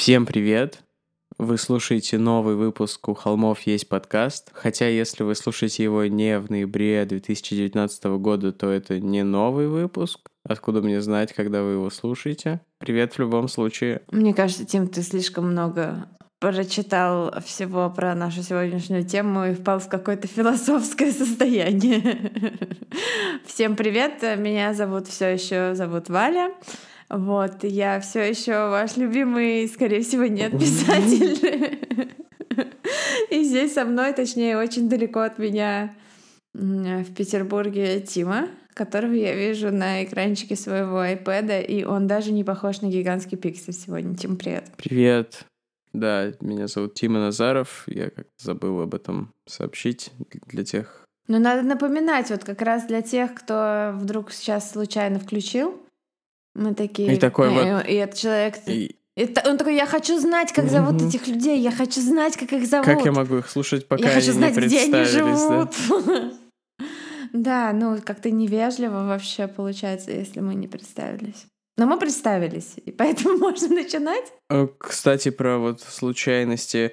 Всем привет! Вы слушаете новый выпуск «У холмов есть подкаст». Хотя, если вы слушаете его не в ноябре 2019 года, то это не новый выпуск. Откуда мне знать, когда вы его слушаете? Привет в любом случае. Мне кажется, Тим, ты слишком много прочитал всего про нашу сегодняшнюю тему и впал в какое-то философское состояние. Всем привет, меня зовут все еще зовут Валя. Вот, я все еще ваш любимый, скорее всего, нет писатель. И здесь со мной, точнее, очень далеко от меня в Петербурге Тима, которого я вижу на экранчике своего iPad, и он даже не похож на гигантский пиксель сегодня. Тим, привет. Привет. Да, меня зовут Тима Назаров. Я как-то забыл об этом сообщить для тех. Ну, надо напоминать, вот как раз для тех, кто вдруг сейчас случайно включил, мы такие... И такой и, вот... И этот человек... И... Это, он такой, я хочу знать, как зовут mm-hmm. этих людей, я хочу знать, как их зовут. Как я могу их слушать, пока я они хочу знать, не где они живут. Да? да, ну как-то невежливо вообще получается, если мы не представились. Но мы представились, и поэтому можно начинать. Э, кстати, про вот случайности.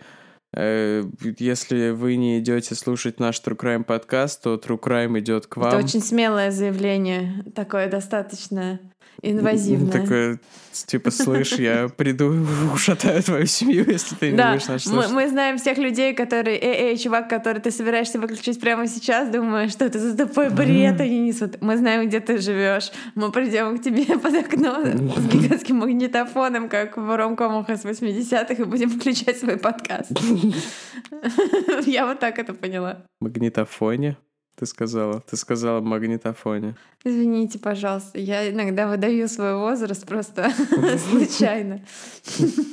Э, если вы не идете слушать наш True Crime подкаст, то True Crime идет к вам. Это очень смелое заявление, такое достаточно Инвазивная. Такое, типа, слышь, я приду, ушатаю твою семью, если ты не да, будешь нас мы, мы знаем всех людей, которые, эй, эй, чувак, который ты собираешься выключить прямо сейчас, думаешь, что это за тупой бред они несут. Мы знаем, где ты живешь. Мы придем к тебе под окно с гигантским магнитофоном, как в ромкомах из 80-х, и будем включать свой подкаст. Я вот так это поняла. Магнитофоне? Ты сказала. Ты сказала магнитофоне. Извините, пожалуйста. Я иногда выдаю свой возраст просто случайно.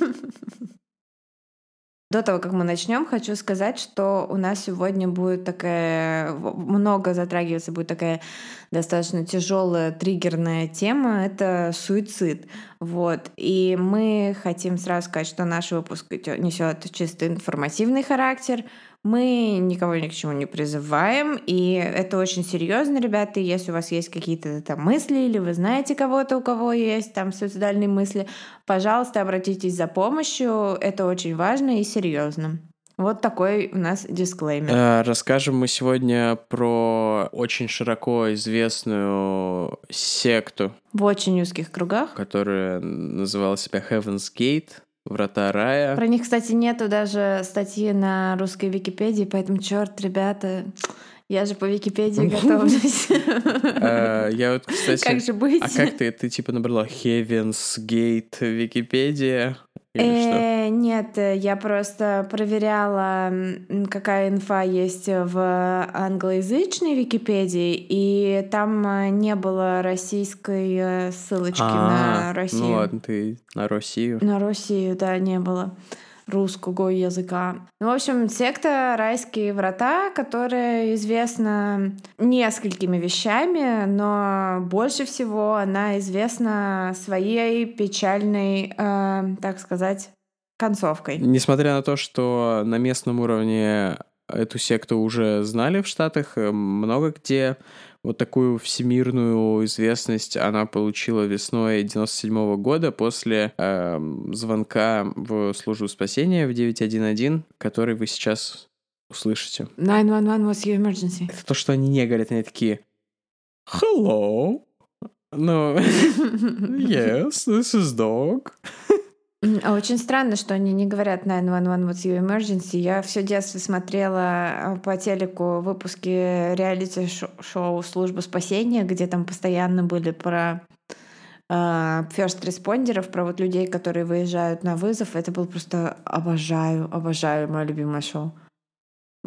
До того, как мы начнем, хочу сказать, что у нас сегодня будет такая много затрагиваться будет такая достаточно тяжелая триггерная тема. Это суицид. Вот. И мы хотим сразу сказать, что наш выпуск несет чисто информативный характер. Мы никого ни к чему не призываем, и это очень серьезно, ребята. Если у вас есть какие-то там мысли, или вы знаете кого-то, у кого есть там суицидальные мысли, пожалуйста, обратитесь за помощью. Это очень важно и серьезно. Вот такой у нас дисклеймер. Э, расскажем мы сегодня про очень широко известную секту. В очень узких кругах. Которая называла себя Heaven's Gate. Врата рая. Про них, кстати, нету даже статьи на русской Википедии, поэтому, черт, ребята, я же по Википедии готовлюсь. А, я вот, кстати... Как же быть? А как ты, ты типа набрала Heaven's Gate Википедия? Э, нет, я просто проверяла, какая инфа есть в англоязычной Википедии, и там э, не было российской э, ссылочки на А, Россию. Ну ладно, ты на Россию. На Россию, да, не было русского языка. Ну, в общем, секта «Райские врата», которая известна несколькими вещами, но больше всего она известна своей печальной, э, так сказать, концовкой. Несмотря на то, что на местном уровне эту секту уже знали в Штатах, э, много где вот такую всемирную известность она получила весной 97 года после э, звонка в службу спасения в 911, который вы сейчас услышите. 911 was your emergency. Это то, что они не говорят, они такие Hello. Ну, yes, this is dog. А очень странно, что они не говорят 911 what's your emergency. Я все детство смотрела а, по телеку выпуски реалити-шоу «Служба спасения», где там постоянно были про uh, first респондеров, про вот людей, которые выезжают на вызов. Это было просто обожаю, обожаю мое любимое шоу.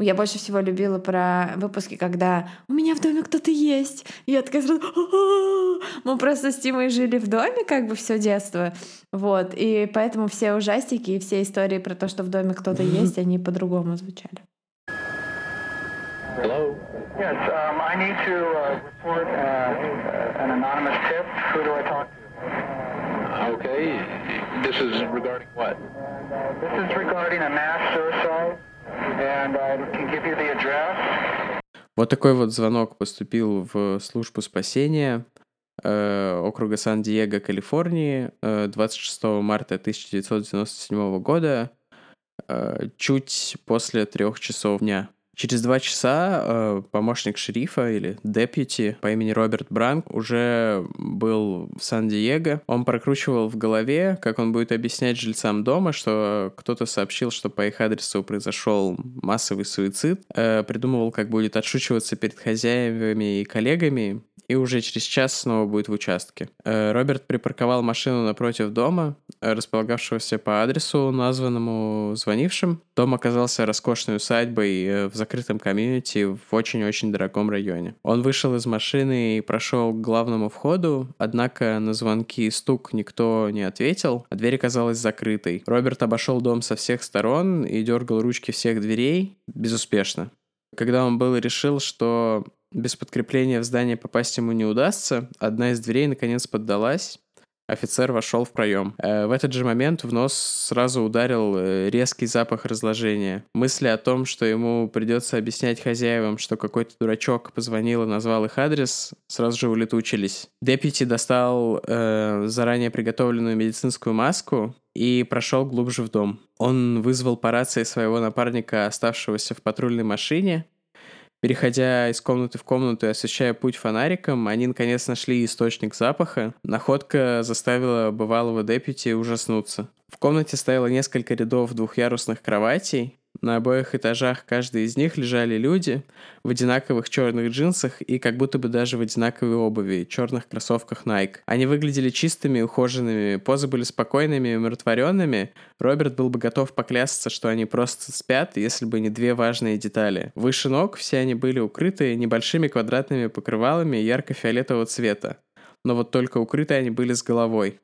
Я больше всего любила про выпуски, когда у меня в доме кто-то есть. И я такая сразу... Мы просто с Тимой жили в доме как бы все детство. Вот. И поэтому все ужастики и все истории про то, что в доме кто-то есть, они по-другому звучали. Hello? Yes, um, I need to uh, report uh, an anonymous tip. Who do I talk to? Okay. This is regarding what? This is regarding a mass suicide. Вот такой вот звонок поступил в службу спасения. э, округа Сан-Диего, Калифорнии, 26 марта 1997 года, чуть после трех часов дня. Через два часа э, помощник шерифа или депьюти по имени Роберт Бранк уже был в Сан-Диего. Он прокручивал в голове, как он будет объяснять жильцам дома, что кто-то сообщил, что по их адресу произошел массовый суицид. Э, придумывал, как будет отшучиваться перед хозяевами и коллегами, и уже через час снова будет в участке. Э, Роберт припарковал машину напротив дома, э, располагавшегося по адресу, названному звонившим. Дом оказался роскошной усадьбой э, в закрытом комьюнити в очень-очень дорогом районе. Он вышел из машины и прошел к главному входу, однако на звонки и стук никто не ответил, а дверь оказалась закрытой. Роберт обошел дом со всех сторон и дергал ручки всех дверей безуспешно. Когда он был решил, что без подкрепления в здание попасть ему не удастся, одна из дверей наконец поддалась, Офицер вошел в проем. Э, в этот же момент в нос сразу ударил э, резкий запах разложения. Мысли о том, что ему придется объяснять хозяевам, что какой-то дурачок позвонил и назвал их адрес, сразу же улетучились. Депити достал э, заранее приготовленную медицинскую маску и прошел глубже в дом. Он вызвал по рации своего напарника, оставшегося в патрульной машине, Переходя из комнаты в комнату и освещая путь фонариком, они наконец нашли источник запаха. Находка заставила бывалого депьюти ужаснуться. В комнате стояло несколько рядов двухъярусных кроватей, на обоих этажах каждой из них лежали люди в одинаковых черных джинсах и как будто бы даже в одинаковой обуви, черных кроссовках Nike. Они выглядели чистыми, ухоженными, позы были спокойными и умиротворенными. Роберт был бы готов поклясться, что они просто спят, если бы не две важные детали. Выше ног все они были укрыты небольшими квадратными покрывалами ярко-фиолетового цвета. Но вот только укрыты они были с головой.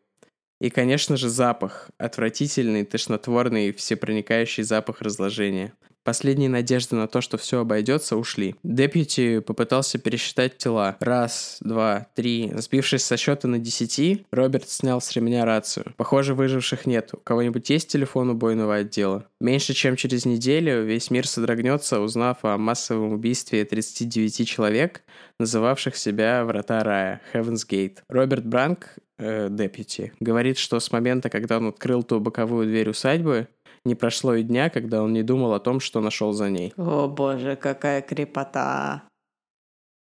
И, конечно же, запах. Отвратительный, тошнотворный, всепроникающий запах разложения. Последние надежды на то, что все обойдется, ушли. Депьюти попытался пересчитать тела. Раз, два, три. Сбившись со счета на десяти, Роберт снял с ремня рацию. Похоже, выживших нет. У кого-нибудь есть телефон убойного отдела? Меньше чем через неделю весь мир содрогнется, узнав о массовом убийстве 39 человек, называвших себя Врата Рая, Heaven's Gate. Роберт Бранк, э, депьюти, говорит, что с момента, когда он открыл ту боковую дверь усадьбы, не прошло и дня, когда он не думал о том, что нашел за ней. О боже, какая крепота.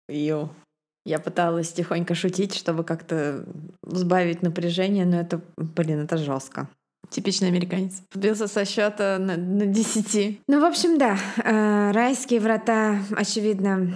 Ю. Я пыталась тихонько шутить, чтобы как-то сбавить напряжение, но это, блин, это жестко. Типичный американец. Сбился со счета на, на 10. Ну, в общем, да. Э, райские врата, очевидно,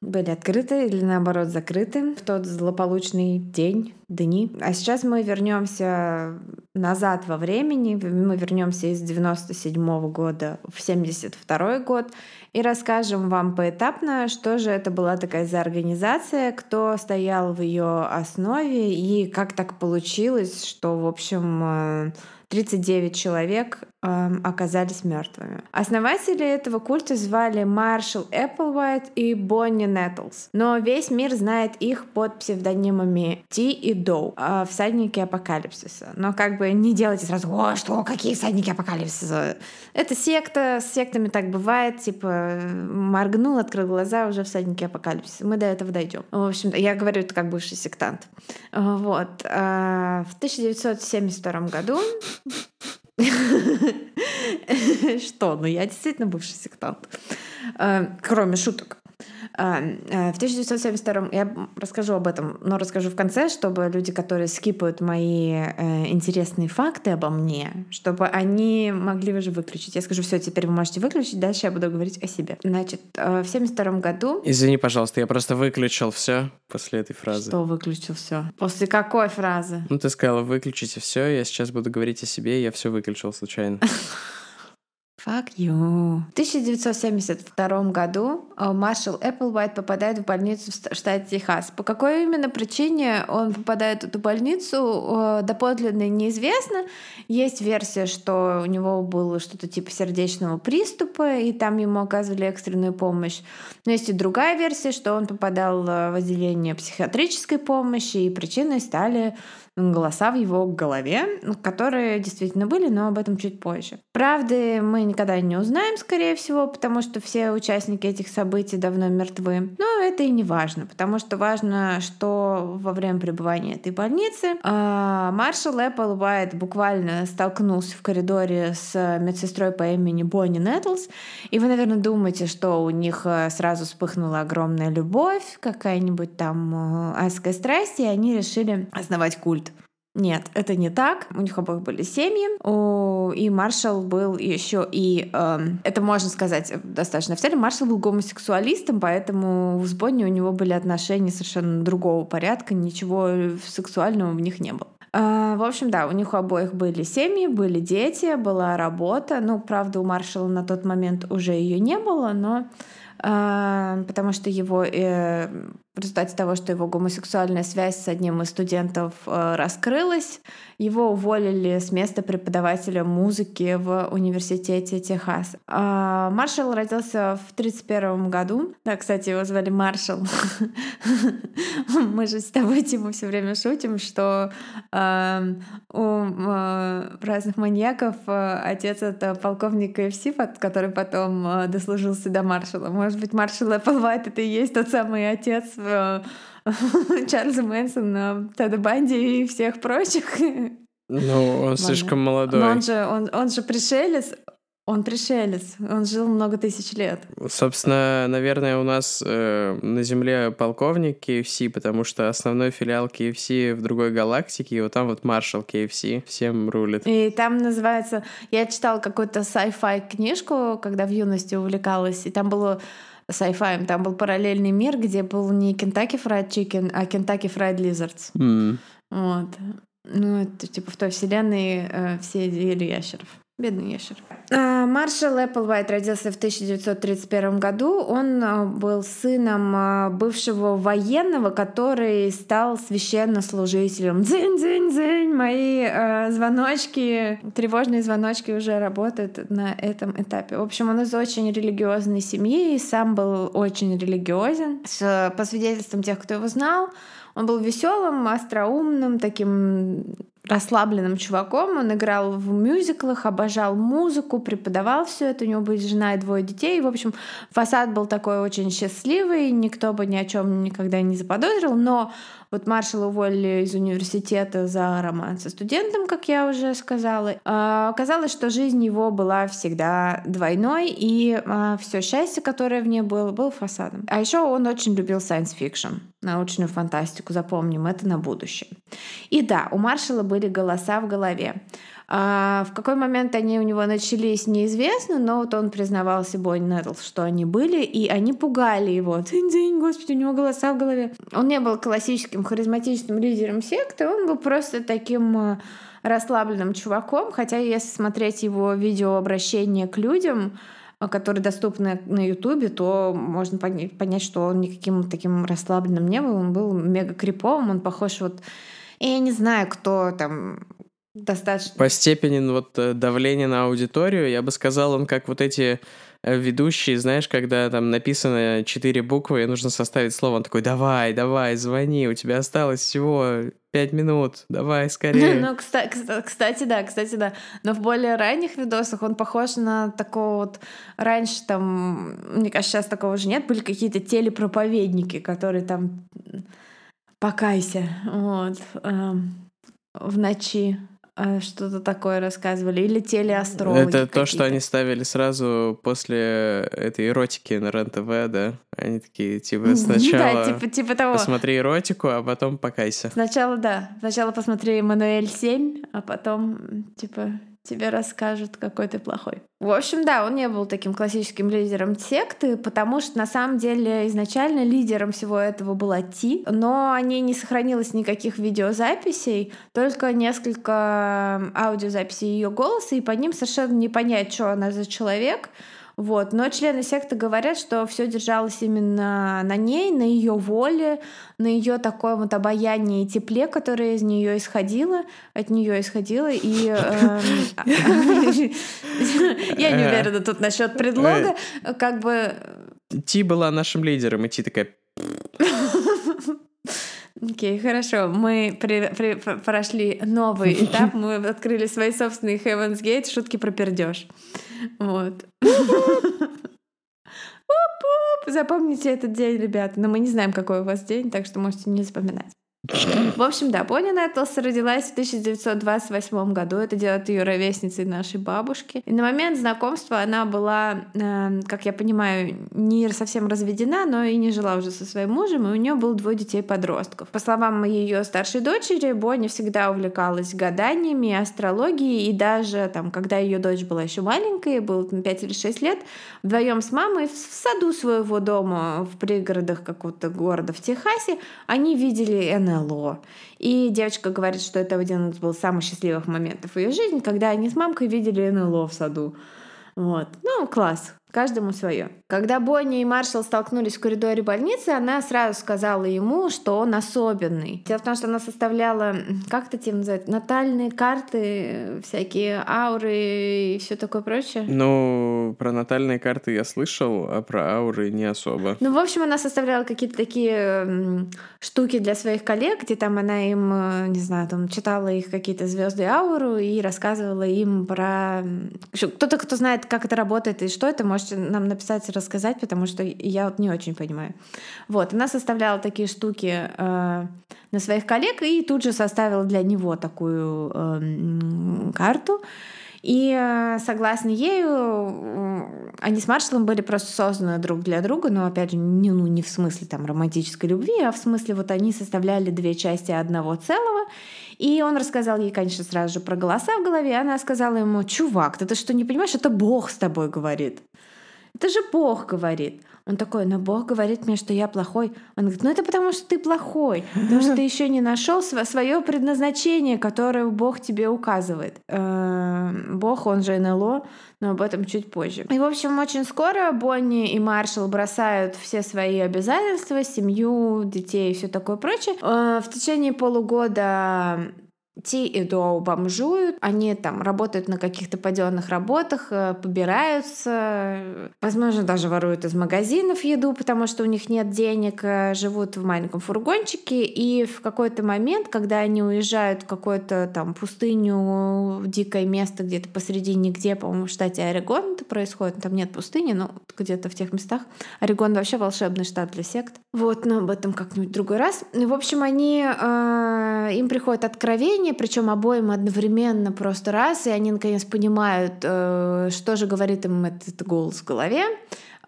были открыты или наоборот закрыты в тот злополучный день, дни. А сейчас мы вернемся назад во времени, мы вернемся из 97 -го года в 72 год и расскажем вам поэтапно, что же это была такая за организация, кто стоял в ее основе и как так получилось, что, в общем, э, 39 человек э, оказались мертвыми. Основатели этого культа звали Маршал Эпплвайт и Бонни Неттлс, но весь мир знает их под псевдонимами Ти и Доу, э, всадники апокалипсиса. Но как бы не делайте сразу, о, что, какие всадники апокалипсиса? Это секта, с сектами так бывает, типа моргнул, открыл глаза, уже всадники апокалипсиса. Мы до этого дойдем. В общем, я говорю это как бывший сектант. Вот. Э, в 1972 году что? Ну, я действительно бывший сектант. Э, кроме шуток. Э, в 1972 я расскажу об этом, но расскажу в конце, чтобы люди, которые скипают мои э, интересные факты обо мне, чтобы они могли уже выключить. Я скажу, все, теперь вы можете выключить, дальше я буду говорить о себе. Значит, э, в 1972 году... Извини, пожалуйста, я просто выключил все после этой фразы. Что выключил все? После какой фразы? Ну, ты сказала, выключите все, я сейчас буду говорить о себе, я все выключил случайно. Fuck you. В 1972 году э, маршал Эпплвайт попадает в больницу в штате Техас. По какой именно причине он попадает в эту больницу, э, доподлинно неизвестно. Есть версия, что у него было что-то типа сердечного приступа, и там ему оказывали экстренную помощь. Но есть и другая версия, что он попадал э, в отделение психиатрической помощи, и причиной стали голоса в его голове, которые действительно были, но об этом чуть позже. Правды мы никогда не узнаем, скорее всего, потому что все участники этих событий давно мертвы. Но это и не важно, потому что важно, что во время пребывания этой больницы а, маршал Эппл Уайт буквально столкнулся в коридоре с медсестрой по имени Бонни Нетлс. И вы, наверное, думаете, что у них э, сразу вспыхнула огромная любовь, какая-нибудь там э, адская страсть, и они решили основать культ. Нет, это не так. У них обоих были семьи. У... И Маршал был еще и... Э, это можно сказать достаточно официально. Маршал был гомосексуалистом, поэтому в Сбоне у него были отношения совершенно другого порядка. Ничего сексуального в них не было. А, в общем, да, у них у обоих были семьи, были дети, была работа. Ну, правда, у Маршала на тот момент уже ее не было, но а, потому что его э, в результате того, что его гомосексуальная связь с одним из студентов э, раскрылась, его уволили с места преподавателя музыки в университете Техас. А Маршал родился в 1931 году. Да, кстати, его звали Маршал. Мы же с тобой, Тима, все время шутим, что эм, у э, разных маньяков э, отец — это полковник КФС, который потом дослужился до маршала. Может быть, маршал Эпплвайт — это и есть тот самый отец Чарльза Мэнсона, Теда Банди и всех прочих. Ну, он слишком молодой. Но он же, он, он же пришелец, он пришелец, он жил много тысяч лет. Собственно, наверное, у нас э, на Земле полковник KFC, потому что основной филиал KFC в другой галактике, и вот там вот маршал KFC всем рулит. И там называется... Я читала какую-то sci-fi книжку, когда в юности увлекалась, и там было sci-fi. Там был параллельный мир, где был не Kentucky Fried Chicken, а Kentucky Fried Lizards. Mm. Вот. Ну, это типа в той вселенной э, все ели ящеров. Бедный ящер. А, Маршал Эпплвайт родился в 1931 году. Он а, был сыном а, бывшего военного, который стал священнослужителем. Дзынь-дзынь-дзынь! Мои э, звоночки, тревожные звоночки уже работают на этом этапе. В общем, он из очень религиозной семьи и сам был очень религиозен. С, по свидетельствам тех, кто его знал, он был веселым, остроумным, таким расслабленным чуваком. Он играл в мюзиклах, обожал музыку, преподавал все это. У него были жена и двое детей. В общем, фасад был такой очень счастливый, никто бы ни о чем никогда не заподозрил. Но вот Маршала уволили из университета за роман со студентом, как я уже сказала. А, оказалось, что жизнь его была всегда двойной, и а, все счастье, которое в ней было, было фасадом. А еще он очень любил science fiction, научную фантастику, запомним это на будущее. И да, у Маршала были голоса в голове. А в какой момент они у него начались, неизвестно, но вот он признавался Бонни Нэттлс, что они были, и они пугали его. День-день, господи, у него голоса в голове. Он не был классическим харизматичным лидером секты, он был просто таким э, расслабленным чуваком, хотя если смотреть его видеообращение к людям, э, которые доступны на Ютубе, то можно понять, что он никаким таким расслабленным не был. Он был мега криповым, он похож вот... Я не знаю, кто там достаточно. По степени ну, вот э, давления на аудиторию, я бы сказал, он как вот эти э, ведущие, знаешь, когда там написано четыре буквы, и нужно составить слово, он такой, давай, давай, звони, у тебя осталось всего пять минут, давай, скорее. Ну, кстати, кстати, да, кстати, да. Но в более ранних видосах он похож на такого вот... Раньше там, мне кажется, сейчас такого же нет, были какие-то телепроповедники, которые там покайся, вот, эм, в ночи что-то такое рассказывали. Или телеастрологи. Это то, что они ставили сразу после этой эротики на РЕН-ТВ, да? Они такие, типа, сначала да, типа, типа того. посмотри эротику, а потом покайся. Сначала, да. Сначала посмотри «Эммануэль 7», а потом, типа, тебе расскажут, какой ты плохой. В общем, да, он не был таким классическим лидером секты, потому что на самом деле изначально лидером всего этого была Ти, но о ней не сохранилось никаких видеозаписей, только несколько аудиозаписей ее голоса, и по ним совершенно не понять, что она за человек. Вот. Но члены секты говорят, что все держалось именно на ней, на ее воле, на ее такой вот обаянии и тепле, которое из нее исходило, от нее исходило. И эм, я не уверена тут насчет предлога. Как бы Ти была нашим лидером, и Ти такая... Окей, okay, хорошо. Мы при, при, прошли новый этап, мы открыли свои собственные Heaven's Gate, шутки про пердеж. Вот. Запомните этот день, ребята. Но мы не знаем, какой у вас день, так что можете не запоминать. В общем, да, Бонни Нетлс родилась в 1928 году. Это делает ее ровесницей нашей бабушки. И на момент знакомства она была, э, как я понимаю, не совсем разведена, но и не жила уже со своим мужем, и у нее было двое детей-подростков. По словам ее старшей дочери, Бонни всегда увлекалась гаданиями, астрологией, и даже там, когда ее дочь была еще маленькая, было там 5 или 6 лет, вдвоем с мамой в саду своего дома в пригородах какого-то города в Техасе они видели НЛО НЛО. И девочка говорит, что это один из был самых счастливых моментов в ее жизни, когда они с мамкой видели НЛО в саду. Вот. Ну, класс. Каждому свое. Когда Бонни и Маршал столкнулись в коридоре больницы, она сразу сказала ему, что он особенный. Дело в том, что она составляла, как это тем называют, натальные карты, всякие ауры и все такое прочее. Ну, про натальные карты я слышал, а про ауры не особо. Ну, в общем, она составляла какие-то такие штуки для своих коллег, где там она им, э, не знаю, там читала их какие-то звезды ауру и рассказывала им про... Кто-то, кто знает, как это работает и что это, может можете нам написать и рассказать, потому что я вот не очень понимаю. Вот, она составляла такие штуки э, на своих коллег и тут же составила для него такую э, карту. И э, согласно ею, э, они с Маршалом были просто созданы друг для друга, но опять же, не, ну, не в смысле там романтической любви, а в смысле вот они составляли две части одного целого. И он рассказал ей, конечно, сразу же про голоса в голове. Она сказала ему, чувак, ты, ты что, не понимаешь, это Бог с тобой говорит. Это же Бог говорит. Он такой, но Бог говорит мне, что я плохой. Он говорит, ну это потому что ты плохой, потому что ты еще не нашел свое предназначение, которое Бог тебе указывает. Эм, Бог, он же НЛО, но об этом чуть позже. И, в общем, очень скоро Бонни и Маршал бросают все свои обязательства, семью, детей и все такое прочее. Э, в течение полугода Ти и Доу бомжуют, они там работают на каких-то паденных работах, э, побираются, возможно, даже воруют из магазинов еду, потому что у них нет денег, э, живут в маленьком фургончике, и в какой-то момент, когда они уезжают в какую-то там пустыню, дикое место где-то посреди нигде, по-моему, в штате Орегон это происходит, там нет пустыни, но где-то в тех местах. Орегон вообще волшебный штат для сект. Вот, но об этом как-нибудь в другой раз. В общем, они, э, им приходит откровение, причем обоим одновременно просто раз, и они наконец понимают, э, что же говорит им этот голос в голове.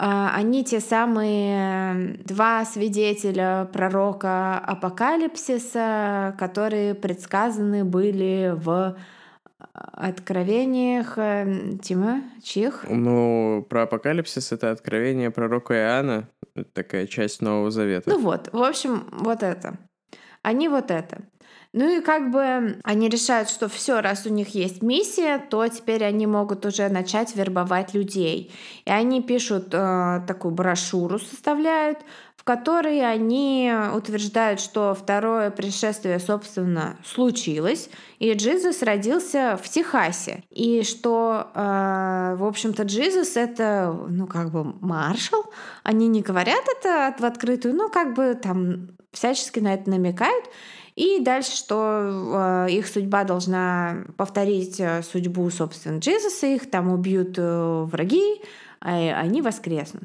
А, они те самые два свидетеля пророка апокалипсиса, которые предсказаны были в откровениях э, Тима, чьих? Ну, про апокалипсис — это откровение пророка Иоанна, такая часть Нового Завета. Ну вот, в общем, вот это. Они вот это. Ну и как бы они решают, что все, раз у них есть миссия, то теперь они могут уже начать вербовать людей. И они пишут э, такую брошюру, составляют, в которой они утверждают, что второе пришествие, собственно, случилось, и Джизус родился в Техасе. И что, э, в общем-то, Джизус — это, ну, как бы маршал. Они не говорят это в открытую, но как бы там всячески на это намекают. И дальше, что э, их судьба должна повторить э, судьбу, собственно, Джизуса, их там убьют э, враги, а они воскреснут.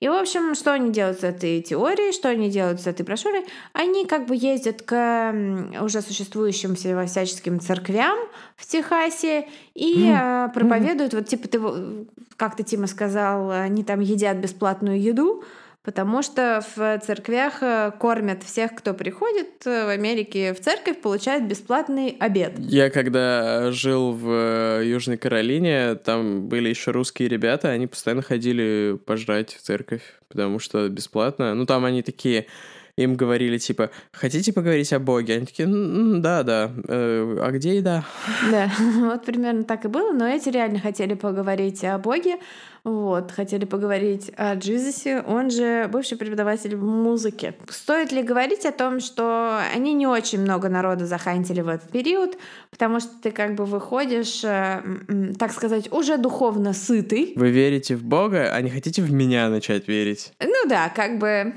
И, в общем, что они делают с этой теорией, что они делают с этой брошюрой? Они как бы ездят к уже существующим всяческим церквям в Техасе и mm-hmm. проповедуют, вот типа ты, как ты, Тима, сказал, они там едят бесплатную еду, Потому что в церквях э, кормят всех, кто приходит э, в Америке в церковь, получает бесплатный обед. Я когда жил в э, Южной Каролине, там были еще русские ребята, они постоянно ходили пожрать в церковь, потому что бесплатно. Ну, там они такие, им говорили, типа, хотите поговорить о Боге? Они такие, да, да, э, а где еда? Да, вот примерно так и было, но эти реально хотели поговорить о Боге, вот, хотели поговорить о Джизусе, он же бывший преподаватель музыки. Стоит ли говорить о том, что они не очень много народа захантили в этот период, потому что ты как бы выходишь, э, так сказать, уже духовно сытый. Вы верите в Бога, а не хотите в меня начать верить? Ну да, как бы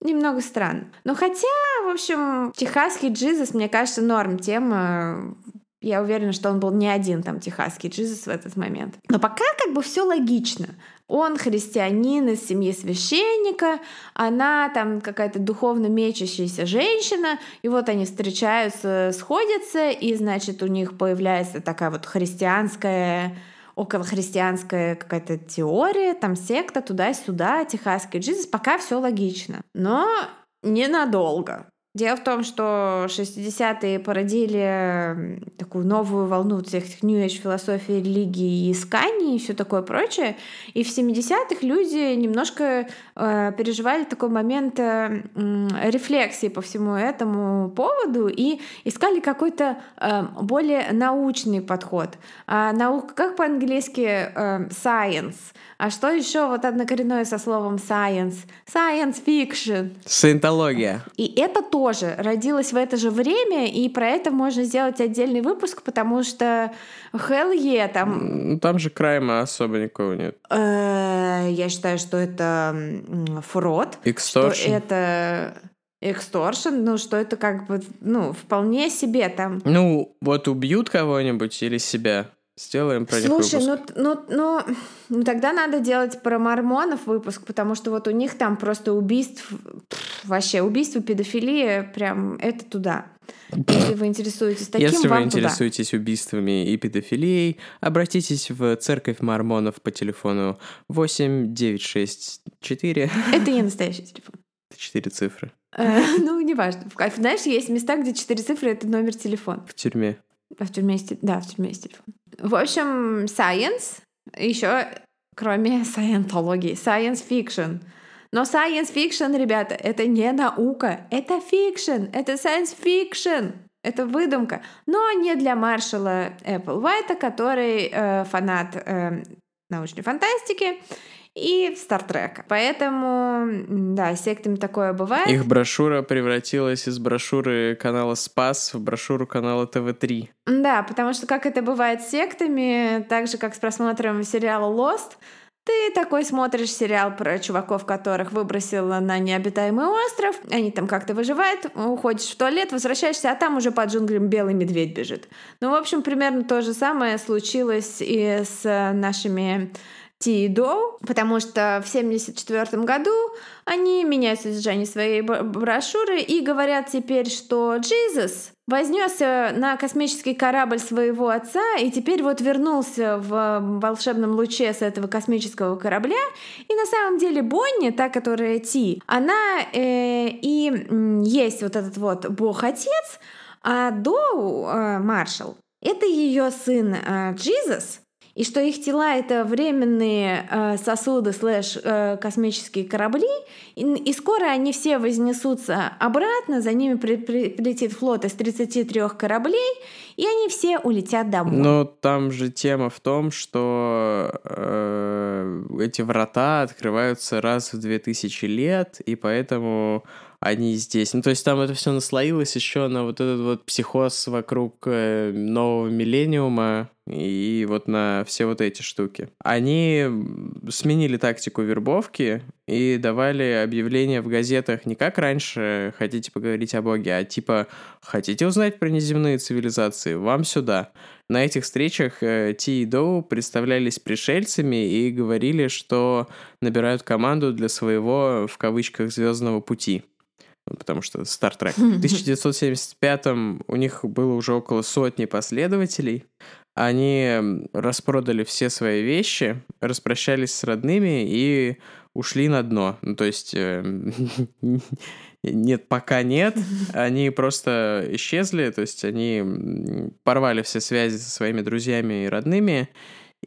Немного странно. Но хотя, в общем, техасский джизус, мне кажется, норм тема. Я уверена, что он был не один там техасский джизус в этот момент. Но пока как бы все логично. Он христианин из семьи священника, она там какая-то духовно мечущаяся женщина, и вот они встречаются, сходятся, и, значит, у них появляется такая вот христианская околохристианская какая-то теория, там секта туда-сюда, техасский джизус, пока все логично. Но ненадолго. Дело в том, что 60-е породили такую новую волну всех New Age философии, религии и исканий и все такое прочее. И в 70-х люди немножко э, переживали такой момент э, рефлексии по всему этому поводу и искали какой-то э, более научный подход. А наука, как по-английски э, science — а что еще вот однокоренное со словом science? Science fiction. Саентология. И это тоже родилось в это же время, и про это можно сделать отдельный выпуск, потому что hell yeah, там... Там же крайма особо никого нет. Э, я считаю, что это фрод. Что это эксторшн, ну что это как бы, ну, вполне себе там. Ну, вот убьют кого-нибудь или себя. Сделаем про Слушай, них выпуск. ну, ну, ну, ну тогда надо делать про мормонов выпуск, потому что вот у них там просто убийств, вообще убийство, педофилия, прям это туда. Если вы интересуетесь таким, Если вам вы интересуетесь туда. убийствами и педофилией, обратитесь в церковь мормонов по телефону 8964. Это не настоящий телефон. Это четыре цифры. Э, ну, неважно. Знаешь, есть места, где четыре цифры — это номер телефона. В тюрьме. А в тюрьме есть, да, в тюрьме есть телефон. В общем, science, еще кроме саентологии, science fiction. Но science fiction, ребята, это не наука, это fiction, это science fiction. Это выдумка, но не для маршала Эппл Уайта, который э, фанат э, научной фантастики и Стартрека. Поэтому, да, с сектами такое бывает. Их брошюра превратилась из брошюры канала Спас в брошюру канала ТВ-3. Да, потому что как это бывает с сектами, так же, как с просмотром сериала Lost, ты такой смотришь сериал про чуваков, которых выбросило на необитаемый остров, они там как-то выживают, уходишь в туалет, возвращаешься, а там уже под джунглям белый медведь бежит. Ну, в общем, примерно то же самое случилось и с нашими Тидо, потому что в 1974 году они меняют содержание своей брошюры и говорят теперь, что Джизус вознесся на космический корабль своего отца и теперь вот вернулся в волшебном луче с этого космического корабля. И на самом деле Бонни, та, которая Ти, она э, и есть вот этот вот бог-отец, а Доу, э, Маршал, это ее сын э, и что их тела — это временные э, сосуды слэш э, космические корабли, и, и скоро они все вознесутся обратно, за ними при, при, прилетит флот из 33 кораблей, и они все улетят домой. Но там же тема в том, что э, эти врата открываются раз в 2000 лет, и поэтому они здесь. Ну, то есть там это все наслоилось еще на вот этот вот психоз вокруг э, нового миллениума и вот на все вот эти штуки. Они сменили тактику вербовки и давали объявления в газетах не как раньше «хотите поговорить о Боге», а типа «хотите узнать про неземные цивилизации? Вам сюда». На этих встречах э, Ти и Доу представлялись пришельцами и говорили, что набирают команду для своего, в кавычках, звездного пути потому что Star Trek. В 1975-м у них было уже около сотни последователей. Они распродали все свои вещи, распрощались с родными и ушли на дно. Ну, то есть... Э, нет, пока нет. Они просто исчезли, то есть они порвали все связи со своими друзьями и родными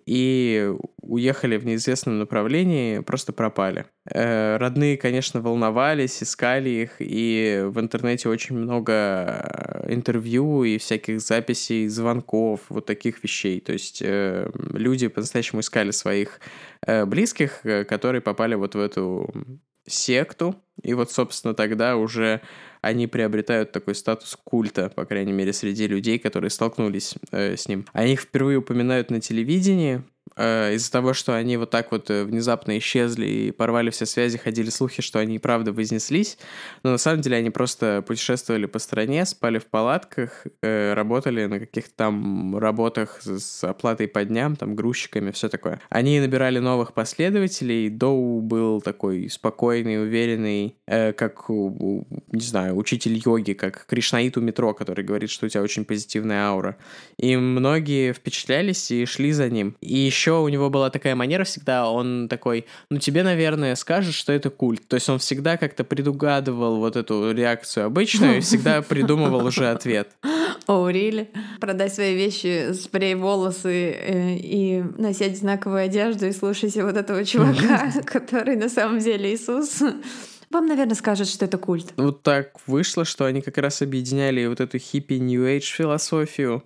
и уехали в неизвестном направлении, просто пропали. Э, родные, конечно, волновались, искали их, и в интернете очень много э, интервью и всяких записей, звонков, вот таких вещей. То есть э, люди по-настоящему искали своих близких, которые попали вот в эту секту, и вот, собственно, тогда уже они приобретают такой статус культа, по крайней мере, среди людей, которые столкнулись э, с ним. Они их впервые упоминают на телевидении Э, из-за того, что они вот так вот э, внезапно исчезли и порвали все связи, ходили слухи, что они и правда вознеслись. Но на самом деле они просто путешествовали по стране, спали в палатках, э, работали на каких-то там работах с оплатой по дням, там грузчиками, все такое. Они набирали новых последователей. Доу был такой спокойный, уверенный, как, не знаю, учитель йоги, как Кришнаит у метро, который говорит, что у тебя очень позитивная аура. И многие впечатлялись и шли за ним. И еще у него была такая манера всегда, он такой, ну тебе, наверное, скажут, что это культ. То есть он всегда как-то предугадывал вот эту реакцию обычную и всегда придумывал уже ответ. О, oh, really? Продай свои вещи, спрей волосы э, и носить одинаковую одежду и слушайте вот этого чувака, который на самом деле Иисус. Вам, наверное, скажут, что это культ. Вот так вышло, что они как раз объединяли вот эту хиппи New Age философию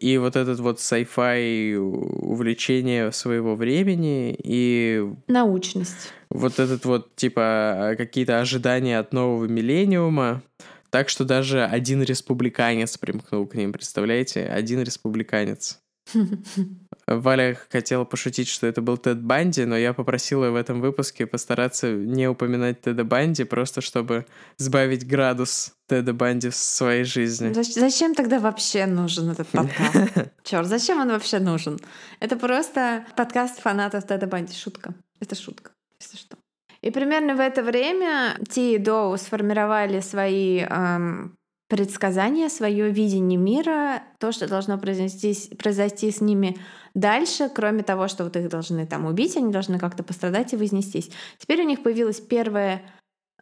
и вот этот вот sci-fi увлечение своего времени и... Научность. Вот этот вот, типа, какие-то ожидания от нового миллениума. Так что даже один республиканец примкнул к ним, представляете? Один республиканец. Валя хотела пошутить, что это был Тед Банди, но я попросила в этом выпуске постараться не упоминать Теда Банди, просто чтобы сбавить градус Теда Банди в своей жизни. Зачем тогда вообще нужен этот подкаст? Черт, зачем он вообще нужен? Это просто подкаст фанатов Теда Банди. Шутка. Это шутка, если что. И примерно в это время Ти и Доу сформировали свои эм, предсказания, свое видение мира, то, что должно произойти, произойти с ними дальше, кроме того, что вот их должны там убить, они должны как-то пострадать и вознестись. Теперь у них появилась первая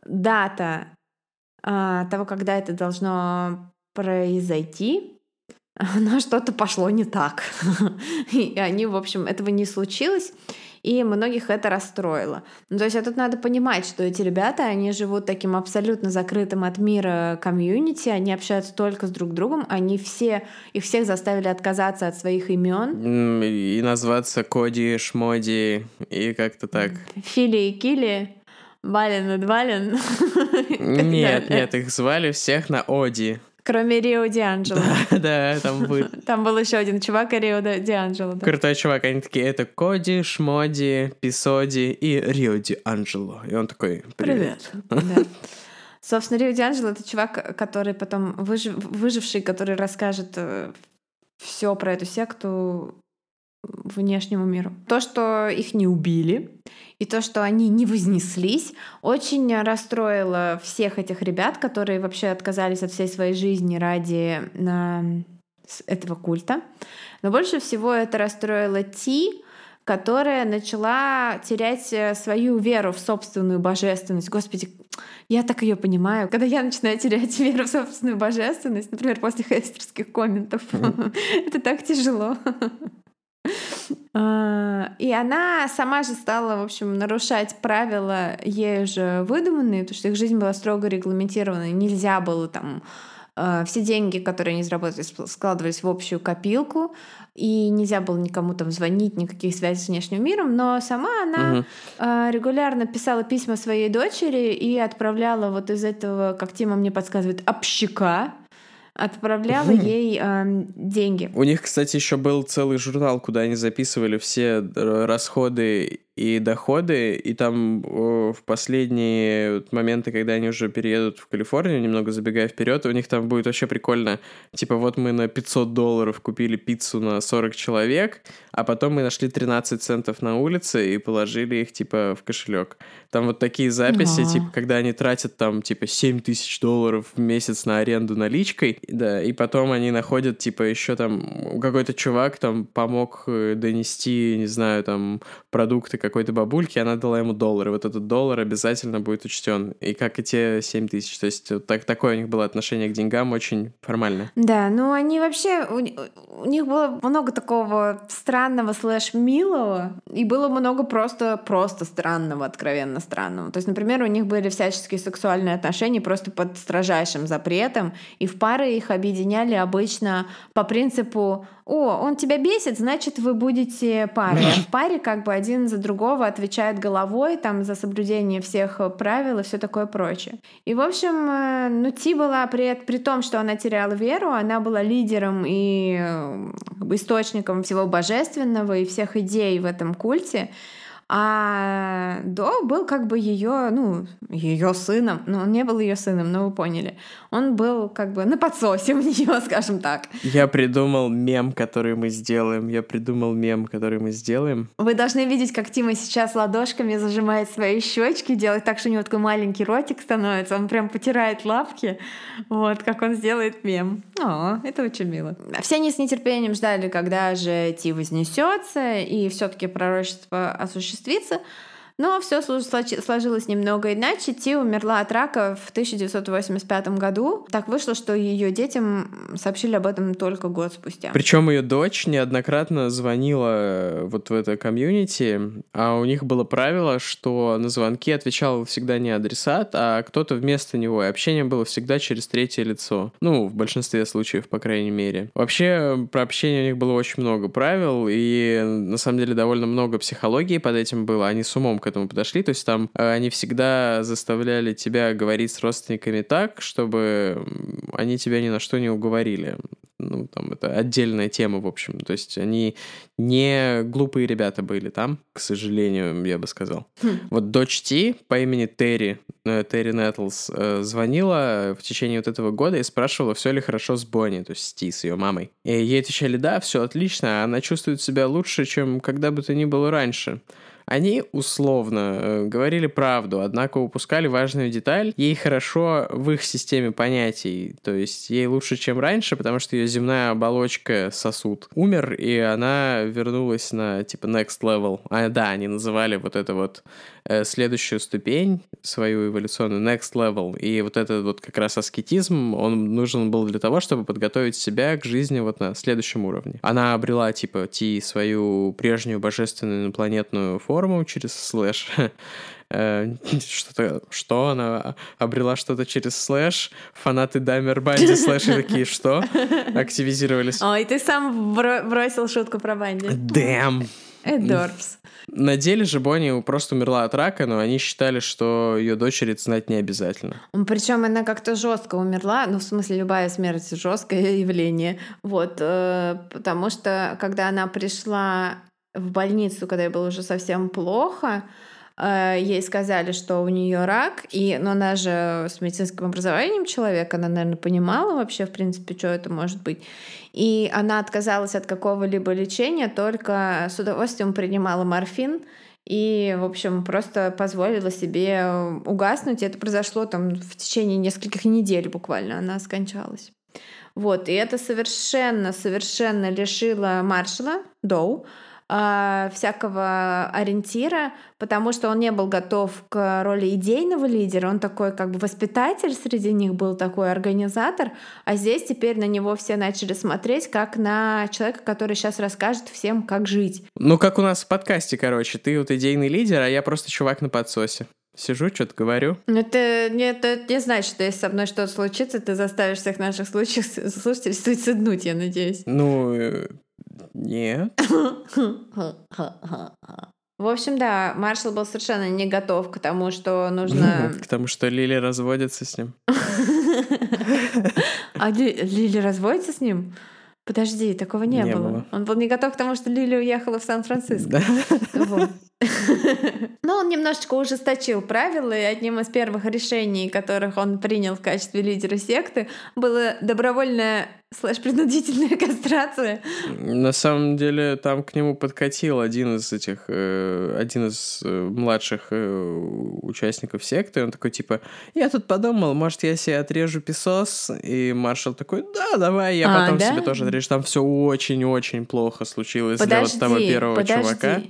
дата а, того, когда это должно произойти, но что-то пошло не так. И они, в общем, этого не случилось и многих это расстроило. Ну, то есть а тут надо понимать, что эти ребята, они живут таким абсолютно закрытым от мира комьюнити, они общаются только с друг другом, они все, их всех заставили отказаться от своих имен. И назваться Коди, Шмоди и как-то так. Фили и Кили. Вален и Двален. Нет, нет, их звали всех на Оди. Кроме Рио Дианджело. Да, да, там был. Там был еще один чувак, Рио Дианджело. Да. Крутой чувак, они такие, это Коди, Шмоди, Писоди и Рио Дианджело. И он такой, привет. привет. Собственно, Рио Дианджело — это чувак, который потом выжив... выживший, который расскажет э, все про эту секту внешнему миру. То, что их не убили, и то, что они не вознеслись, очень расстроило всех этих ребят, которые вообще отказались от всей своей жизни ради э, этого культа. Но больше всего это расстроило Ти, которая начала терять э, свою веру в собственную божественность. Господи, я так ее понимаю. Когда я начинаю терять веру в собственную божественность, например, после хейстерских комментов, это так тяжело. А, и она сама же стала, в общем, нарушать правила ей же выдуманные, потому что их жизнь была строго регламентирована, нельзя было там а, все деньги, которые они заработали, складывались в общую копилку, и нельзя было никому там звонить, никаких связей с внешним миром, но сама она угу. регулярно писала письма своей дочери и отправляла вот из этого, как Тима мне подсказывает, общака, отправляла ей э, деньги. У них, кстати, еще был целый журнал, куда они записывали все расходы и доходы, и там в последние моменты, когда они уже переедут в Калифорнию, немного забегая вперед, у них там будет вообще прикольно. Типа вот мы на 500 долларов купили пиццу на 40 человек, а потом мы нашли 13 центов на улице и положили их типа в кошелек. Там вот такие записи, а типа когда они тратят там типа 7 тысяч долларов в месяц на аренду наличкой, да, и потом они находят типа еще там какой-то чувак там помог э, донести, не знаю, там продукты какой-то бабульки, она дала ему доллар, и вот этот доллар обязательно будет учтен. И как и те 7 тысяч. То есть вот так, такое у них было отношение к деньгам очень формальное. Да, ну они вообще... У, у них было много такого странного слэш-милого, и было много просто, просто странного, откровенно странного. То есть, например, у них были всяческие сексуальные отношения просто под строжайшим запретом, и в пары их объединяли обычно по принципу «О, он тебя бесит, значит, вы будете парой». А в паре как бы один за другого отвечает головой там за соблюдение всех правил и все такое прочее. И, в общем, э, ну, Ти была при, при том, что она теряла веру, она была лидером и э, как бы, источником всего божественного и всех идей в этом культе. А До был как бы ее, ну, ее сыном. Ну, он не был ее сыном, но вы поняли. Он был как бы на подсосе у нее, скажем так. Я придумал мем, который мы сделаем. Я придумал мем, который мы сделаем. Вы должны видеть, как Тима сейчас ладошками зажимает свои щечки, делает так, что у него такой маленький ротик становится. Он прям потирает лапки. Вот, как он сделает мем. О, это очень мило. Все они с нетерпением ждали, когда же Ти вознесется, и все-таки пророчество осуществится осуществиться, но все сложилось немного иначе. Ти умерла от рака в 1985 году. Так вышло, что ее детям сообщили об этом только год спустя. Причем ее дочь неоднократно звонила э, вот в это комьюнити, а у них было правило, что на звонки отвечал всегда не адресат, а кто-то вместо него. И общение было всегда через третье лицо. Ну, в большинстве случаев, по крайней мере. Вообще, про общение у них было очень много правил, и на самом деле довольно много психологии под этим было. Они с умом к этому подошли. То есть там э, они всегда заставляли тебя говорить с родственниками так, чтобы они тебя ни на что не уговорили. Ну, там это отдельная тема, в общем. То есть они не глупые ребята были там, к сожалению, я бы сказал. Хм. Вот дочь Ти по имени Терри, э, Терри Нетлс, э, звонила в течение вот этого года и спрашивала, все ли хорошо с Бонни, то есть с Ти, с ее мамой. И ей отвечали, да, все отлично, она чувствует себя лучше, чем когда бы то ни было раньше. Они условно э, говорили правду, однако упускали важную деталь. Ей хорошо в их системе понятий, то есть ей лучше, чем раньше, потому что ее земная оболочка сосуд умер, и она вернулась на типа next level. А, да, они называли вот это вот э, следующую ступень, свою эволюционную next level. И вот этот вот как раз аскетизм, он нужен был для того, чтобы подготовить себя к жизни вот на следующем уровне. Она обрела типа Ти свою прежнюю божественную инопланетную форму, форму через слэш. Э, что-то, что она обрела что-то через слэш, фанаты Дамер, Банди слэши такие, что? Активизировались. Ой, ты сам бросил шутку про Банди. Damn. Эдорпс. На деле же Бонни просто умерла от рака, но они считали, что ее дочери знать не обязательно. Причем она как-то жестко умерла, ну, в смысле, любая смерть жесткое явление. Вот, э, потому что когда она пришла в больницу, когда ей было уже совсем плохо, э, ей сказали, что у нее рак, и, но она же с медицинским образованием человек, она, наверное, понимала вообще, в принципе, что это может быть. И она отказалась от какого-либо лечения, только с удовольствием принимала морфин, и, в общем, просто позволила себе угаснуть. И это произошло там в течение нескольких недель буквально, она скончалась. Вот, и это совершенно, совершенно лишило маршала Доу э, всякого ориентира, потому что он не был готов к роли идейного лидера, он такой как бы воспитатель среди них был, такой организатор, а здесь теперь на него все начали смотреть как на человека, который сейчас расскажет всем, как жить. Ну, как у нас в подкасте, короче, ты вот идейный лидер, а я просто чувак на подсосе. Сижу, что-то говорю. Ну, это это не значит, что если со мной что-то случится, ты заставишь всех наших случаев слушателей суициднуть, я надеюсь. Ну, э, нет. В общем, да, Маршал был совершенно не готов к тому, что нужно... К тому, что Лили разводится с ним. А Лили разводится с ним? Подожди, такого не, не было. было. Он был не готов к тому, что Лили уехала в Сан-Франциско. Но он немножечко ужесточил правила, и одним из первых решений, которых он принял в качестве лидера секты, было добровольная слэш-принудительная кастрация. На самом деле там к нему подкатил один из этих, э, один из э, младших э, участников секты, он такой типа, я тут подумал, может я себе отрежу песос, и маршал такой, да, давай, я а, потом да? себе тоже отрежу. Там все очень-очень плохо случилось подожди, для вот того первого подожди. чувака.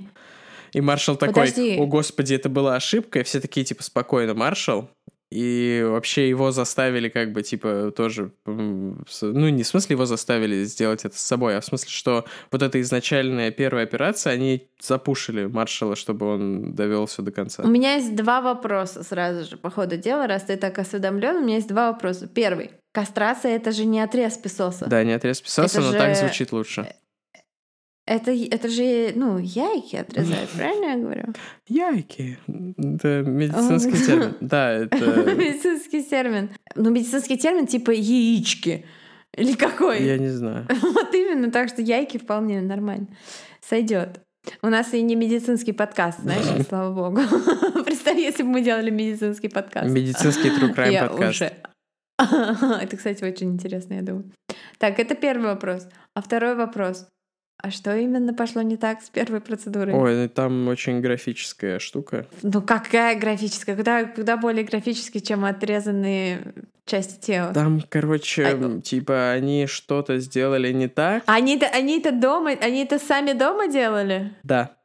И маршал такой, Подожди. о господи, это была ошибка, и все такие, типа, спокойно, маршал. И вообще его заставили как бы, типа, тоже, ну, не в смысле его заставили сделать это с собой, а в смысле, что вот эта изначальная первая операция, они запушили маршала, чтобы он довел все до конца. У меня есть два вопроса сразу же по ходу дела, раз ты так осведомлен, у меня есть два вопроса. Первый. Кастрация — это же не отрез песоса. Да, не отрез песоса, это но же... так звучит лучше. Это, это же, ну, яйки отрезают, правильно я говорю? Яйки. Это медицинский термин. Да, это... Медицинский термин. Ну, медицинский термин типа яички. Или какой? Я не знаю. Вот именно, так что яйки вполне нормально. Сойдет. У нас и не медицинский подкаст, знаешь, слава богу. Представь, если бы мы делали медицинский подкаст. Медицинский True Crime подкаст. Это, кстати, очень интересно, я думаю. Так, это первый вопрос. А второй вопрос. А что именно пошло не так с первой процедурой? Ой, ну там очень графическая штука. Ну какая графическая? Куда, куда более графически, чем отрезанные части тела? Там, короче, А- типа они что-то сделали не так. Они это, они это дома, они это сами дома делали? Да.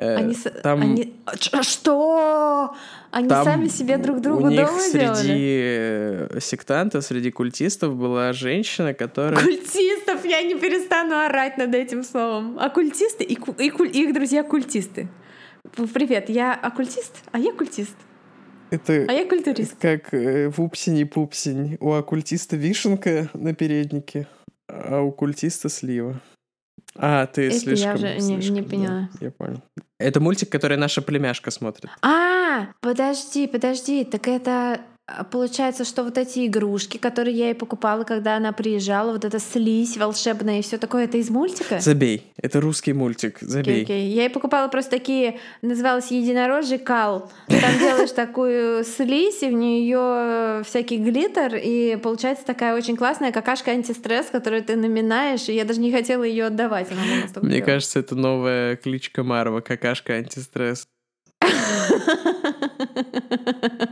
Э, Они, с- там- они- А, что? Они Там сами себе друг другу у них дома среди делали? э, сектантов, среди культистов была женщина, которая... Культистов, я не перестану орать над этим словом. Оккультисты и, ку- и куль- и их друзья культисты. Привет, я оккультист, а я культист, Это а я культурист. как э, вупсень-пупсень. У оккультиста вишенка на переднике, а у культиста слива. А, ты Это я слишком... уже не- не слишком, да, поняла. я понял. Это мультик, который наша племяшка смотрит. А, подожди, подожди, так это получается, что вот эти игрушки, которые я ей покупала, когда она приезжала, вот эта слизь волшебная и все такое, это из мультика? Забей. Это русский мультик. Забей. окей. Я ей покупала просто такие, называлось единорожий кал. Там делаешь такую слизь, и в нее всякий глиттер, и получается такая очень классная какашка антистресс, которую ты наминаешь, и я даже не хотела ее отдавать. Мне кажется, это новая кличка Марва, какашка антистресс.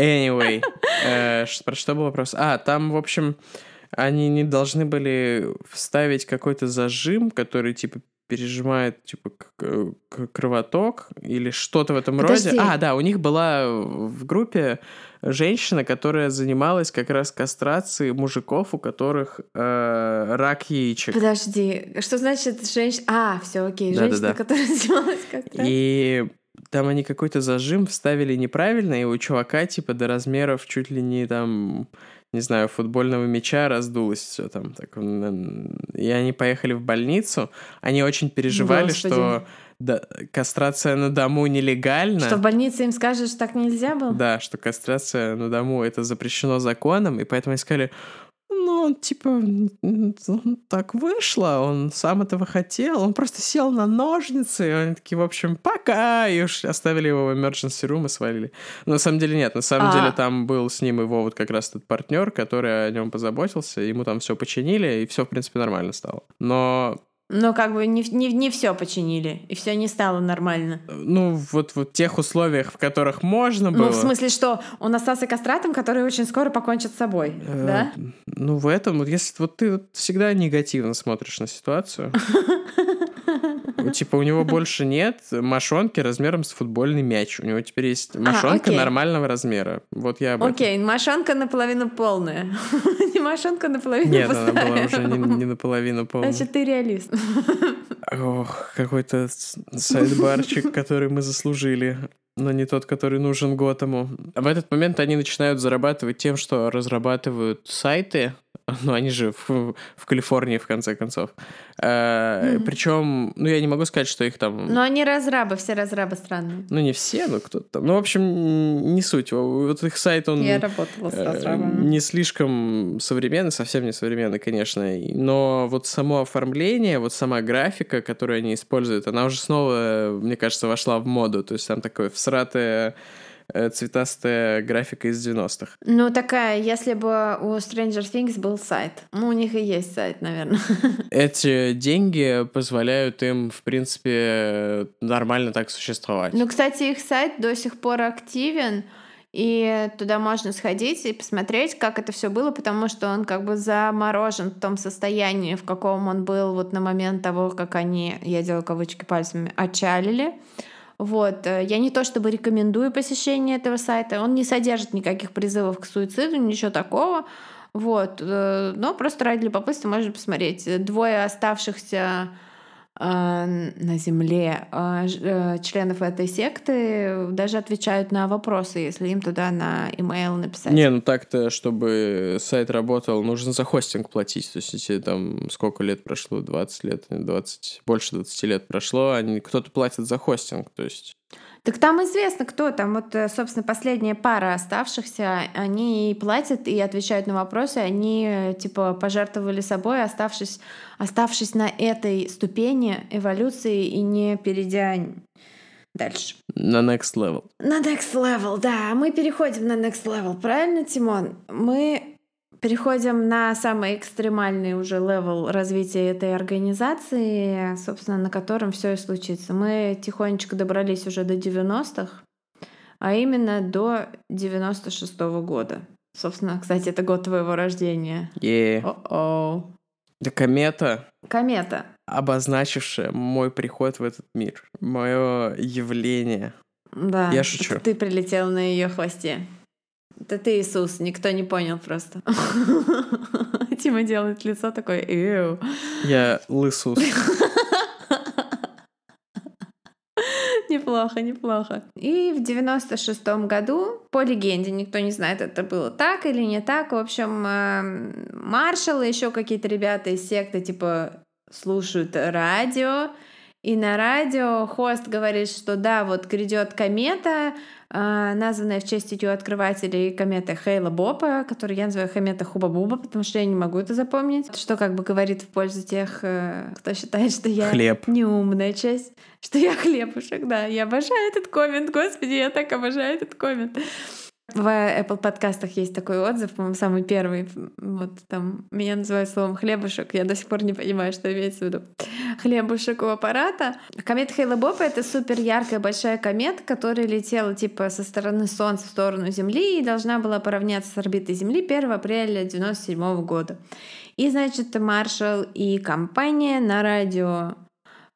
Anyway, э, про что был вопрос? А, там, в общем, они не должны были вставить какой-то зажим, который, типа, пережимает, типа, кровоток или что-то в этом Подожди. роде. А, да, у них была в группе женщина, которая занималась как раз кастрацией мужиков, у которых э, рак яичек. Подожди, что значит женщина? А, все, окей, Да-да-да. женщина, которая занималась раз. И там они какой-то зажим вставили неправильно, и у чувака, типа, до размеров чуть ли не там, не знаю, футбольного мяча раздулось все там. Так, и они поехали в больницу. Они очень переживали, Господи. что да, кастрация на дому нелегальна. Что в больнице им скажут, что так нельзя было? Да, что кастрация на дому это запрещено законом, и поэтому они сказали, ну, он, типа, так вышло, он сам этого хотел, он просто сел на ножницы, и они такие, в общем, пока, и уж оставили его в emergency room и свалили. Но на самом деле нет, на самом А. деле там был с ним его вот как раз тот партнер, который о нем позаботился, ему там все починили, и все, в принципе, нормально стало. Но Но как бы не, не, не все починили, и все не стало нормально. ну, вот в тех условиях, в которых можно было... Ну, в смысле, что он остался кастратом, который очень скоро покончит с собой, Э, да? Ну, в этом, вот если вот ты вот всегда негативно смотришь на ситуацию. Вот, Типа, у него больше нет мошонки размером с футбольный мяч. У него теперь есть мошонка окей. нормального размера. Вот я об этом. Окей, мошонка наполовину полная. Не мошонка наполовину Нет, она была уже не, наполовину полная. Значит, ты реалист. Ох, какой-то сайдбарчик, который мы заслужили, но не тот, который нужен Готэму. В этот момент они начинают зарабатывать тем, что разрабатывают сайты, ну, они же в, в Калифорнии, в конце концов. Мгм. Причем, ну, я не могу сказать, что их там... Но они разрабы, все разрабы странные. Ну, не все, но кто-то там. Ну, в общем, не суть. Вот их сайт, он... Я работала с Э, разрабами. Не слишком современный, совсем не современный, конечно. Но вот само оформление, вот сама графика, которую они используют, она уже снова, мне кажется, вошла в моду. То есть там такое всратая э, цветастая графика из 90-х. Ну, такая, если бы у Stranger Things был сайт. Ну, у них и есть сайт, наверное. Эти деньги позволяют им, в принципе, нормально так существовать. Ну, кстати, их сайт до сих пор активен, и туда можно сходить и посмотреть, как это все было, потому что он как бы заморожен в том состоянии, в каком он был вот на момент того, как они, я делаю кавычки пальцами, отчалили. Вот. э, Я не то чтобы рекомендую посещение этого сайта, он не содержит никаких призывов к суициду, ничего такого. Вот. э, Но просто ради любопытства можно посмотреть. Двое оставшихся на Земле а, э, членов этой секты даже отвечают на вопросы, если им туда на имейл написать. Не, ну так-то, чтобы сайт работал, нужно за хостинг платить. То есть, если там сколько лет прошло, 20 лет, 20, больше 20 лет прошло, они кто-то платит за хостинг. То есть так там известно, кто там. Вот, э, собственно, последняя пара оставшихся, они и платят, и отвечают на вопросы. Они, э, типа, пожертвовали собой, оставшись, оставшись на этой ступени эволюции и не перейдя дальше. На next level. На next level, да. Мы переходим на next level. Правильно, Тимон? Мы Переходим на самый экстремальный уже level развития этой организации, собственно, на котором все и случится. Мы тихонечко добрались уже до 90-х, а именно до 96 -го года. Собственно, кстати, это год твоего рождения. Yeah. О-оу. Да комета. Комета. Обозначившая мой приход в этот мир. Мое явление. Да. Я шучу. Ты прилетел на ее хвосте. Это ты Иисус, никто не понял просто. Тима делает лицо такое, Эу. Я лысус. Неплохо, неплохо. И в 96-м году, по легенде, никто не знает, это было так или не так. В общем, эм, маршал и еще какие-то ребята из секты, типа, слушают радио, и на радио хост говорит, что да, вот грядет комета, а, названная в честь ее открывателей кометы Хейла Бопа, которую я называю комета Хуба-Буба, потому что я не могу это запомнить, что как бы говорит в пользу тех, э, кто считает, что я хлеб. неумная часть, что я хлебушек, да. Я обожаю этот коммент, господи, я так обожаю этот коммент. В Apple подкастах есть такой отзыв, по-моему, самый первый. Вот там меня называют словом хлебушек. Я до сих пор не понимаю, что имеется в виду. Хлебушек у аппарата. Комета Хейла Бопа — это супер яркая большая комета, которая летела типа со стороны Солнца в сторону Земли и должна была поравняться с орбитой Земли 1 апреля 1997 года. И, значит, Маршал и компания на радио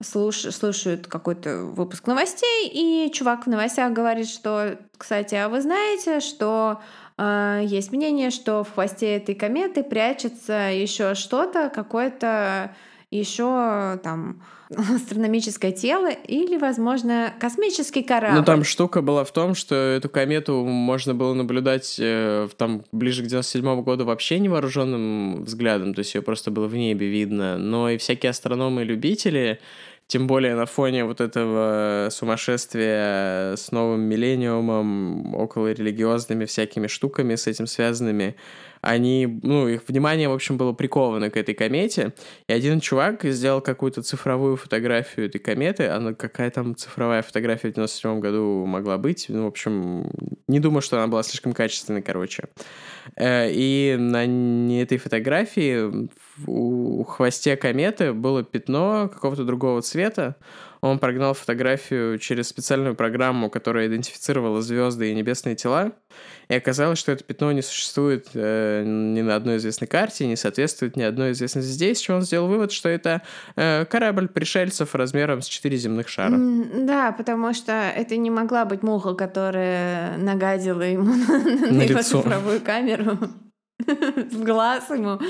слуш, слушают какой-то выпуск новостей, и чувак в новостях говорит, что, кстати, а вы знаете, что э, есть мнение, что в хвосте этой кометы прячется еще что-то, какое-то еще там астрономическое тело или, возможно, космический корабль. Ну, там штука была в том, что эту комету можно было наблюдать э, там ближе к 97 году вообще невооруженным взглядом, то есть ее просто было в небе видно, но и всякие астрономы-любители тем более на фоне вот этого сумасшествия с новым миллениумом, около религиозными всякими штуками с этим связанными, они, ну, их внимание, в общем, было приковано к этой комете, и один чувак сделал какую-то цифровую фотографию этой кометы, она какая там цифровая фотография в 97 году могла быть, ну, в общем, не думаю, что она была слишком качественной, короче. Э, и на этой фотографии у хвосте кометы было пятно какого-то другого цвета, он прогнал фотографию через специальную программу, которая идентифицировала звезды и небесные тела, и оказалось, что это пятно не существует э, ни на одной известной карте, не соответствует ни одной известной. Звезде, из чего он сделал вывод, что это э, корабль пришельцев размером с четыре земных шара. Mm, да, потому что это не могла быть муха, которая нагадила ему на, на, на его цифровую камеру в глаз ему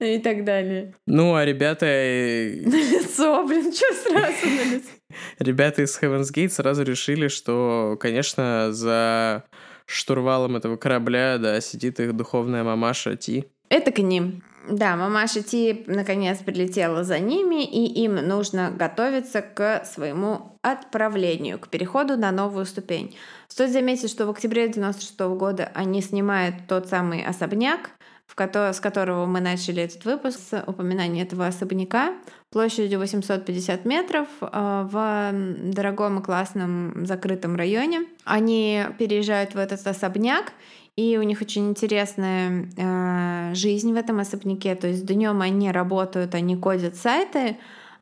и так далее. Ну, а ребята... На лицо, блин, что сразу на лицо? Ребята из Heaven's Gate сразу решили, что, конечно, за штурвалом этого корабля, да, сидит их духовная мамаша Ти. Это к ним. Да, мамаша Ти наконец прилетела за ними, и им нужно готовиться к своему отправлению, к переходу на новую ступень. Стоит заметить, что в октябре 96 года они снимают тот самый особняк, в ко- с которого мы начали этот выпуск, с упоминания этого особняка, площадью 850 метров э, в дорогом и классном закрытом районе. Они переезжают в этот особняк, и у них очень интересная э, жизнь в этом особняке. То есть днем они работают, они кодят сайты,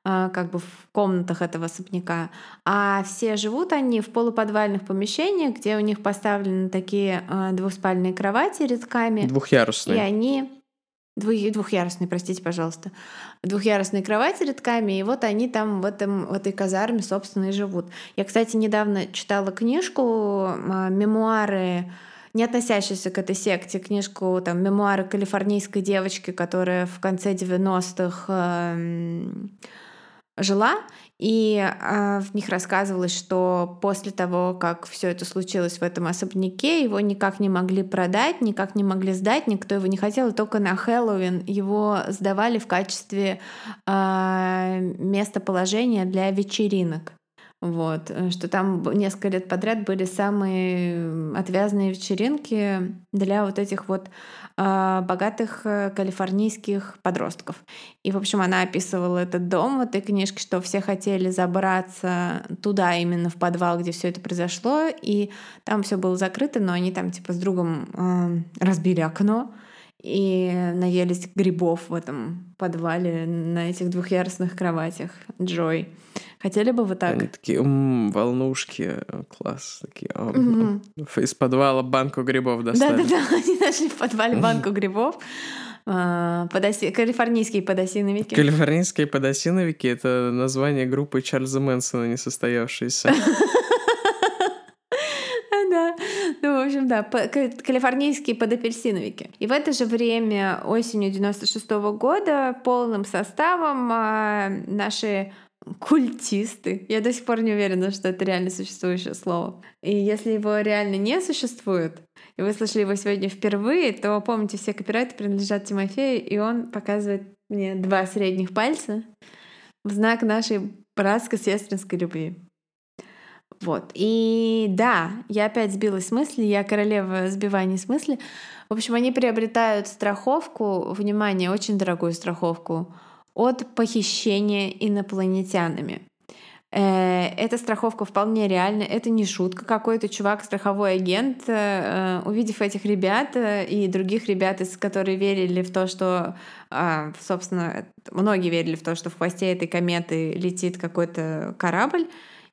э, как бы в комнатах этого особняка, а все живут они в полуподвальных помещениях, где у них поставлены такие э, двухспальные кровати рядками. Двухъярусные. И они Двух, двухъярусные, простите, пожалуйста. Двухъярусные кровати рядками, и вот они там в, этом, в этой казарме, собственно, и живут. Я, кстати, недавно читала книжку, мемуары не относящуюся к этой секте, книжку там «Мемуары калифорнийской девочки», которая в конце 90-х э, эм, жила, и э, в них рассказывалось, что после того, как все это случилось в этом особняке, его никак не могли продать, никак не могли сдать, никто его не хотел, и только на Хэллоуин его сдавали в качестве э, местоположения для вечеринок. Вот, э, что там несколько лет подряд были самые отвязные вечеринки для вот этих вот э, богатых калифорнийских подростков. И, в общем, она описывала этот дом в этой книжке, что все хотели забраться туда, именно в подвал, где все это произошло, и там все было закрыто, но они там типа с другом э, разбили окно, и наелись грибов в этом подвале на этих двухъярусных кроватях. Джой. Хотели бы вы так? Они такие, м-м, волнушки, класс. Такие, м-м. Из подвала банку грибов достали. Да-да-да, они нашли в подвале банку грибов. А, подоси... Калифорнийские подосиновики. Калифорнийские подосиновики — это название группы Чарльза Мэнсона, несостоявшейся. Да, ну, в общем, да, калифорнийские подапельсиновики. И в это же время, осенью 96 года, полным составом а, наши культисты. Я до сих пор не уверена, что это реально существующее слово. И если его реально не существует, и вы слышали его сегодня впервые, то помните, все копирайты принадлежат Тимофею, и он показывает мне два средних пальца в знак нашей братско-сестринской любви. Вот. И да, я опять сбилась с мысли, я королева сбивания с мысли. В общем, они приобретают страховку, внимание, очень дорогую страховку, от похищения инопланетянами. Э, эта страховка вполне реальна, это не шутка. Какой-то чувак, страховой агент, э, увидев этих ребят э, и других ребят, которые верили в то, что, а, собственно, многие верили в то, что в хвосте этой кометы летит какой-то корабль,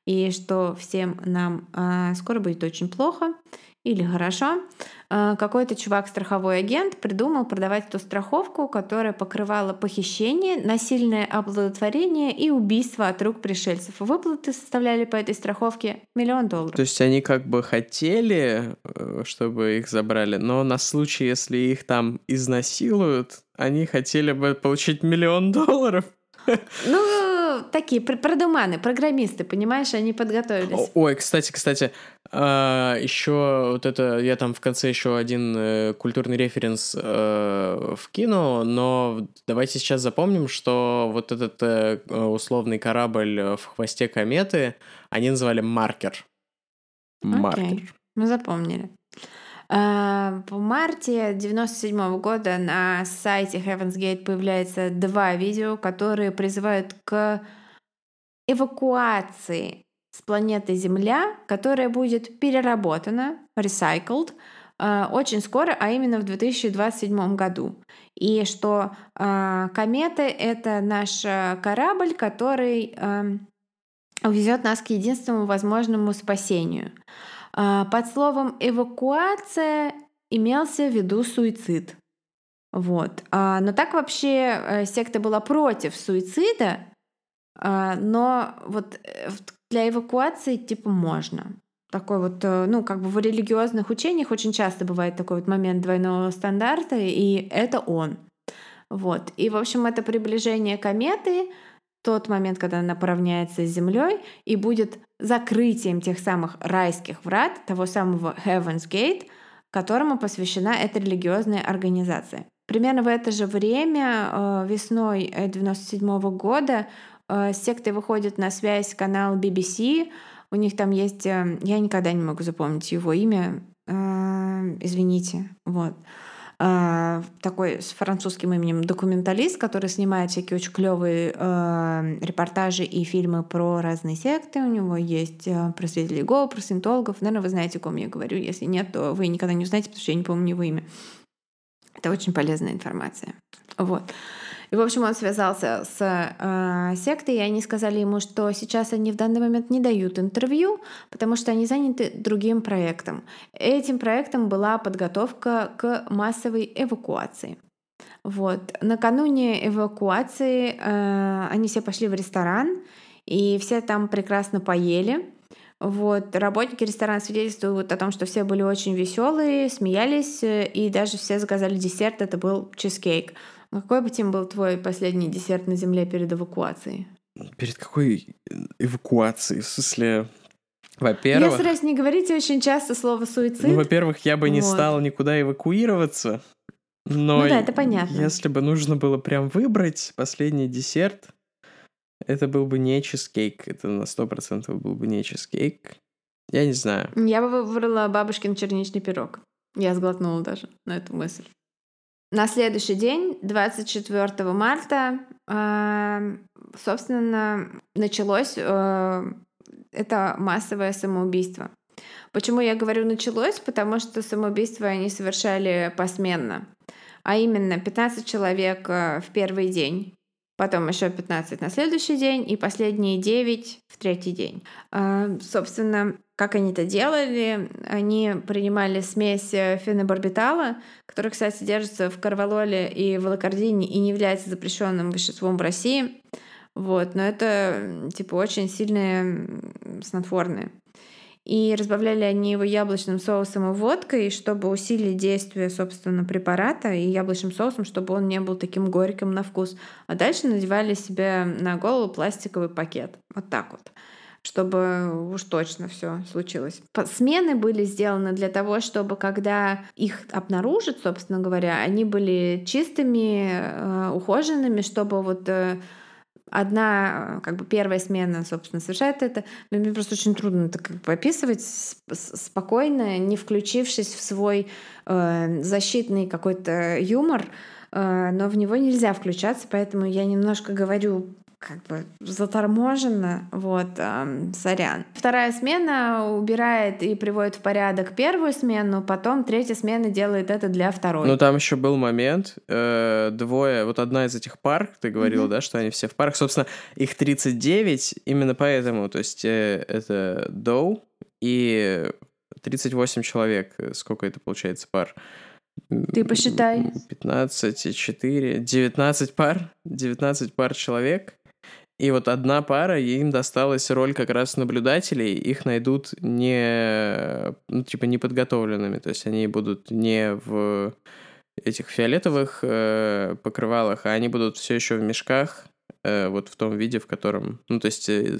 и что всем нам а, скоро будет очень плохо или хорошо. А, какой-то чувак, страховой агент, придумал продавать эту страховку, которая покрывала похищение, насильное оплодотворение и убийство от рук пришельцев. Выплаты составляли по этой страховке миллион долларов. То есть они как бы хотели, э, чтобы их забрали, но на случай, если их там изнасилуют, они хотели бы получить миллион долларов. Ну, такие продуманы, программисты, понимаешь, они подготовились. Ой, кстати, кстати, а, еще вот это, я там в конце еще один э, культурный референс э, вкину, но давайте сейчас запомним, что вот этот э, условный корабль в хвосте кометы, они называли маркер. Маркер. Okay. Мы запомнили. В марте 97 года на сайте Heaven's Gate появляется два видео, которые призывают к эвакуации с планеты Земля, которая будет переработана, recycled, э, очень скоро, а именно в 2027 году. И что э, комета — это наш э, корабль, который увезет нас к единственному возможному спасению. Под словом «эвакуация» имелся в виду суицид. Вот. Но так вообще секта была против суицида, а, но вот э, для эвакуации типа можно. Такой вот, э, ну, как бы в религиозных учениях очень часто бывает такой вот момент двойного стандарта, и это он. Вот. И, в общем, это приближение кометы, тот момент, когда она поравняется с Землей и будет закрытием тех самых райских врат, того самого Heaven's Gate, которому посвящена эта религиозная организация. Примерно в это же время, э, весной 1997 года, Э, с сектой выходит на связь канал BBC. У них там есть... Э, я никогда не могу запомнить его имя. Э, извините. Вот такой с французским именем документалист, который снимает всякие очень клевые э, репортажи и фильмы про разные секты. У него есть э, про свидетелей Иеговы, про синтологов. Наверное, вы знаете, о ком я говорю. Если нет, то вы никогда не узнаете, потому что я не помню его имя. Это очень полезная информация. Вот. И, в общем, он связался с э, сектой, и они сказали ему, что сейчас они в данный момент не дают интервью, потому что они заняты другим проектом. Этим проектом была подготовка к массовой эвакуации. Вот. Накануне эвакуации э, они все пошли в ресторан, и все там прекрасно поели. Вот. Работники ресторана свидетельствуют о том, что все были очень веселые, смеялись, и даже все заказали десерт, это был чизкейк. А какой бы тем был твой последний десерт на земле перед эвакуацией? Перед какой эвакуацией? В смысле, во-первых... Я стараюсь не говорить очень часто слово «суицид». Ну, во-первых, я бы не Вот. стал никуда эвакуироваться. Но Ну да, это понятно. если бы нужно было прям выбрать последний десерт, это был бы не чизкейк. Это на сто процентов был бы не чизкейк. Я не знаю. Я бы выбрала бабушкин черничный пирог. Я сглотнула даже на эту мысль. На следующий день, 24 марта, э, собственно, началось э, это массовое самоубийство. Почему я говорю началось? Потому что самоубийство они совершали посменно. А именно 15 человек э, в первый день, потом еще 15 на следующий день и последние 9 в третий день. Э, Собственно, как они это делали? Они принимали смесь э, фенобарбитала, который, кстати, содержится в карвалоле и волокордине и не является запрещенным веществом в России. Вот, но это типа очень сильные снотворные. И разбавляли они его яблочным соусом и водкой, чтобы усилить действие, собственно, препарата и яблочным соусом, чтобы он не был таким горьким на вкус. А дальше надевали себе на голову пластиковый пакет. Вот так вот чтобы уж точно все случилось. Смены были сделаны для того, чтобы когда их обнаружат, собственно говоря, они были чистыми, э, ухоженными, чтобы вот э, одна, э, как бы первая смена, собственно, совершает это. Но мне просто очень трудно это как бы описывать спокойно, не включившись в свой э, защитный какой-то юмор, э, но в него нельзя включаться, поэтому я немножко говорю как бы заторможенно, вот, эм, сорян. Вторая смена убирает и приводит в порядок первую смену, потом третья смена делает это для второй. Ну, там еще был момент, э, двое, вот одна из этих пар, ты говорил, Мгм. да, что они все в парах, собственно, их 39, именно поэтому, то есть э, это Доу и 38 человек, сколько это получается пар? Ты посчитай. 15 и 4, 19 пар, 19 пар человек. И вот одна пара, им досталась роль как раз наблюдателей, их найдут не, ну, типа, неподготовленными, то есть они будут не в этих фиолетовых э, покрывалах, а они будут все еще в мешках, э, вот в том виде, в котором, ну, то есть э,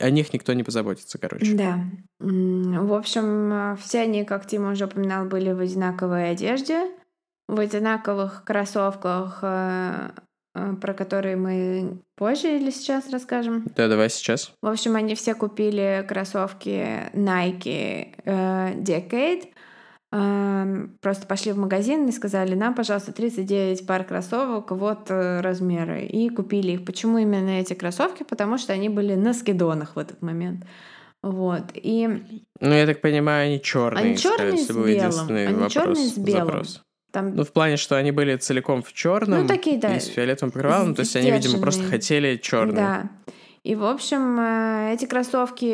о них никто не позаботится, короче. Да. В общем, э, все они, как Тима уже упоминал, были в одинаковой одежде, в одинаковых кроссовках, э, про которые мы позже или сейчас расскажем. Да, давай сейчас. В общем, они все купили кроссовки Nike э, Decade. Эм, Просто пошли в магазин и сказали, нам, пожалуйста, 39 пар кроссовок, вот э, размеры. И купили их. Почему именно эти кроссовки? Потому что они были на скидонах в этот момент. Вот. И Ну, я так понимаю, они черные. Они чёрные с белым. Они чёрные с белым. запрос. Там Ну, в плане, что они были целиком в черном Ну, такие, да, и с фиолетовым покрывалом, то есть они, видимо, просто хотели черный. Да. И, в общем, э, эти кроссовки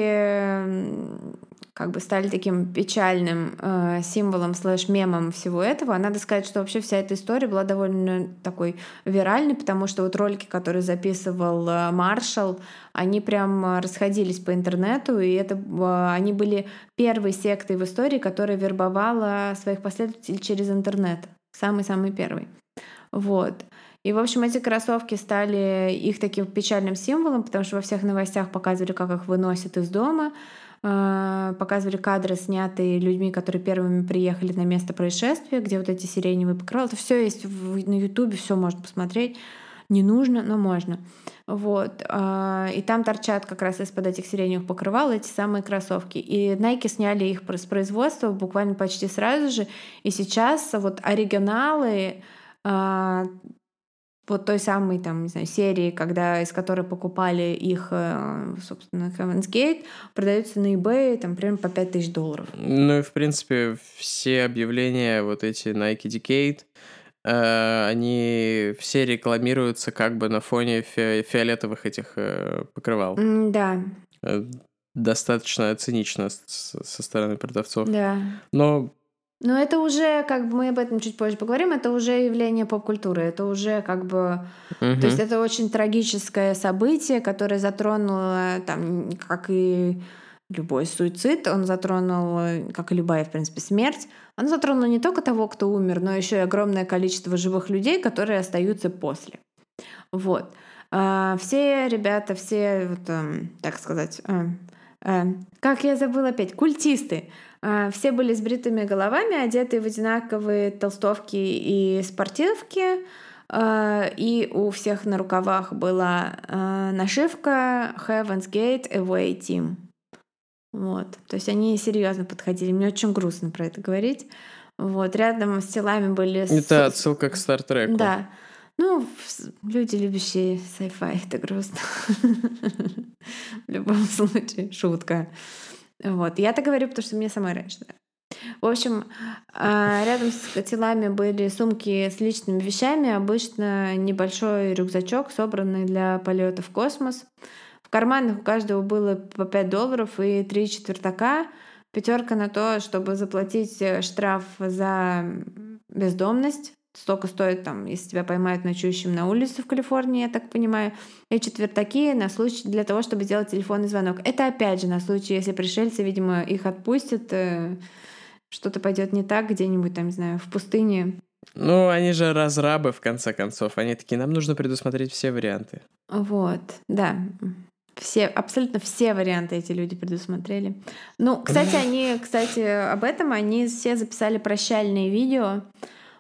как бы стали таким печальным э, символом слэш-мемом всего этого. Надо сказать, что вообще вся эта история была довольно такой виральной, потому что вот ролики, которые записывал э, Маршал, они прям э, расходились по интернету, и это э, они были первой сектой в истории, которая вербовала своих последователей через интернет. Самый-самый первый. Вот. И, в общем, эти кроссовки стали их таким печальным символом, потому что во всех новостях показывали, как их выносят из дома, показывали кадры, снятые людьми, которые первыми приехали на место происшествия, где вот эти сиреневые покрывала. Это все есть на Ютубе, все можно посмотреть. Не нужно, но можно. Вот. а, И там торчат как раз из-под этих сиреневых покрывал эти самые кроссовки. И Nike сняли их с производства буквально почти сразу же. И сейчас вот оригиналы а, вот той самой там, не знаю, серии, когда, из которой покупали их, э, собственно, Heaven's Gate, продаются на eBay там примерно по 5000 долларов. Ну и, в принципе, все объявления, вот эти Nike Decade, э, они все рекламируются как бы на фоне фи- фиолетовых этих э, покрывал. Да, Достаточно цинично со стороны продавцов. да. Но Но это уже, как бы мы об этом чуть позже поговорим, это уже явление поп-культуры, это уже как бы... мгм. То есть это очень трагическое событие, которое затронуло, там, как и любой суицид, он затронул, как и любая, в принципе, смерть, он затронул не только того, кто умер, но еще и огромное количество живых людей, которые остаются после. Вот. А, все ребята, все, вот, эм, так сказать, э, э, как я забыла опять, культисты. А, все были с бритыми головами, одеты в одинаковые толстовки и спортивки. А, и у всех на рукавах была нашивка Heaven's Gate Away Team. Вот. То есть они серьезно подходили. Мне очень грустно про это говорить. Вот. Рядом с телами были... Это отсылка к Стартреку. Да. Ну, люди, любящие sci-fi, это грустно. В любом случае, шутка. Вот. Я так говорю, потому что мне самой раньше да. В общем, а, рядом с телами были сумки с личными вещами, обычно небольшой рюкзачок, собранный для полета в космос. В карманах у каждого было по 5 долларов и 3 четвертака. Пятерка на то, чтобы заплатить э, штраф за бездомность столько стоит, там, если тебя поймают ночующим на улице в Калифорнии, я так понимаю, и четвертаки на случай для того, чтобы сделать телефонный звонок. Это опять же на случай, если пришельцы, видимо, их отпустят, э, что-то пойдет не так где-нибудь там, не знаю, в пустыне. Ну, они же разрабы, в конце концов. Они такие, нам нужно предусмотреть все варианты. Вот, да. Все, абсолютно все варианты эти люди предусмотрели. Ну, кстати, они, кстати, об этом они все записали прощальные видео.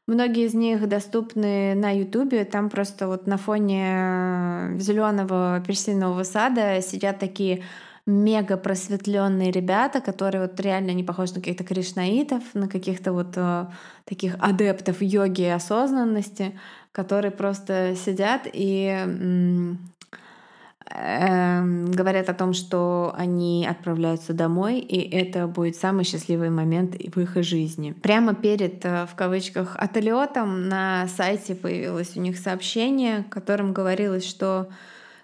Многие из них доступны на Ютубе. Там просто вот на фоне э, зеленого апельсинового сада сидят такие мега просветленные ребята, которые вот реально не похожи на каких-то кришнаитов, на каких-то вот э, таких адептов йоги и осознанности, которые просто сидят и говорят о том, что они отправляются домой, и это будет самый счастливый момент в их жизни. Прямо перед, э, в кавычках, отлетом на сайте появилось у них сообщение, в котором говорилось, что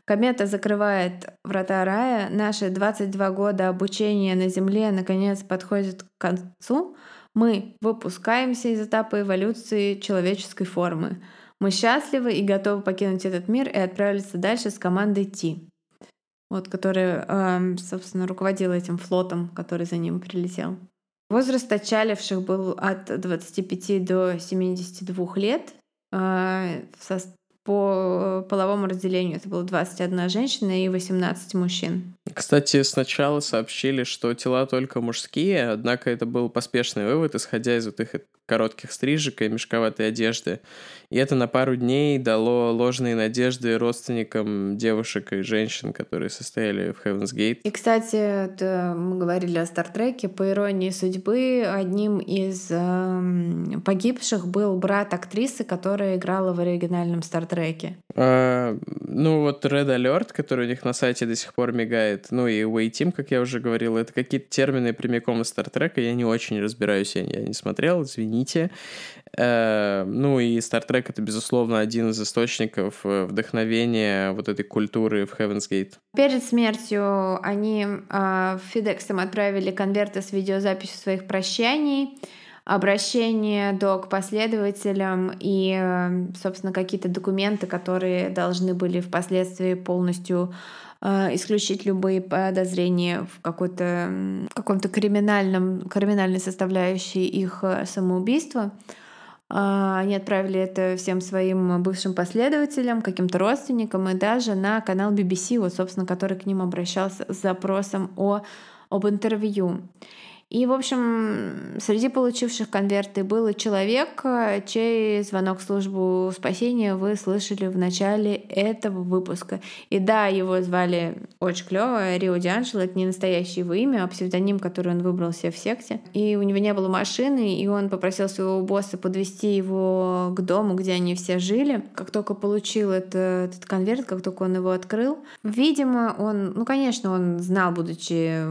Комета закрывает врата рая. Наши 22 года обучения на Земле наконец подходят к концу. Мы выпускаемся из этапа эволюции человеческой формы. Мы счастливы и готовы покинуть этот мир и отправиться дальше с командой Ти, вот, которая, эм, собственно, руководила этим флотом, который за ним прилетел. Возраст отчаливших был от 25 до 72 лет. Э, по половому разделению это было 21 женщина и 18 мужчин. Кстати, сначала сообщили, что тела только мужские, однако это был поспешный вывод, исходя из вот их коротких стрижек и мешковатой одежды. И это на пару дней дало ложные надежды родственникам девушек и женщин, которые состояли в Heaven's Gate. И, кстати, это мы говорили о Стартреке. По иронии судьбы, одним из э, погибших был брат актрисы, которая играла в оригинальном Стартреке. А, ну вот Red Alert, который у них на сайте до сих пор мигает, ну и Way Team, как я уже говорил, это какие-то термины прямиком из Стартрека, я не очень разбираюсь, я не смотрел, извините. Э, ну и Star Trek это, безусловно, один из источников э, вдохновения вот этой культуры в Heaven's Gate. Перед смертью они э, FedEx отправили конверты с видеозаписью своих прощаний, обращение до к последователям и, э, собственно, какие-то документы, которые должны были впоследствии полностью исключить любые подозрения в какой-то в каком-то криминальном криминальной составляющей их самоубийства. А, они отправили это всем своим бывшим последователям, каким-то родственникам и даже на канал BBC, вот, собственно, который к ним обращался с запросом о, об интервью. И, в общем, среди получивших конверты был человек, э, чей звонок в службу спасения вы слышали в начале этого выпуска. И да, его звали очень клево Рио Дианджело. Это не настоящее его имя, а псевдоним, который он выбрал себе в секте. И у него не было машины, и он попросил своего босса подвести его к дому, где они все жили. Как только получил это, этот конверт, как только он его открыл, видимо, он, ну, конечно, он знал, будучи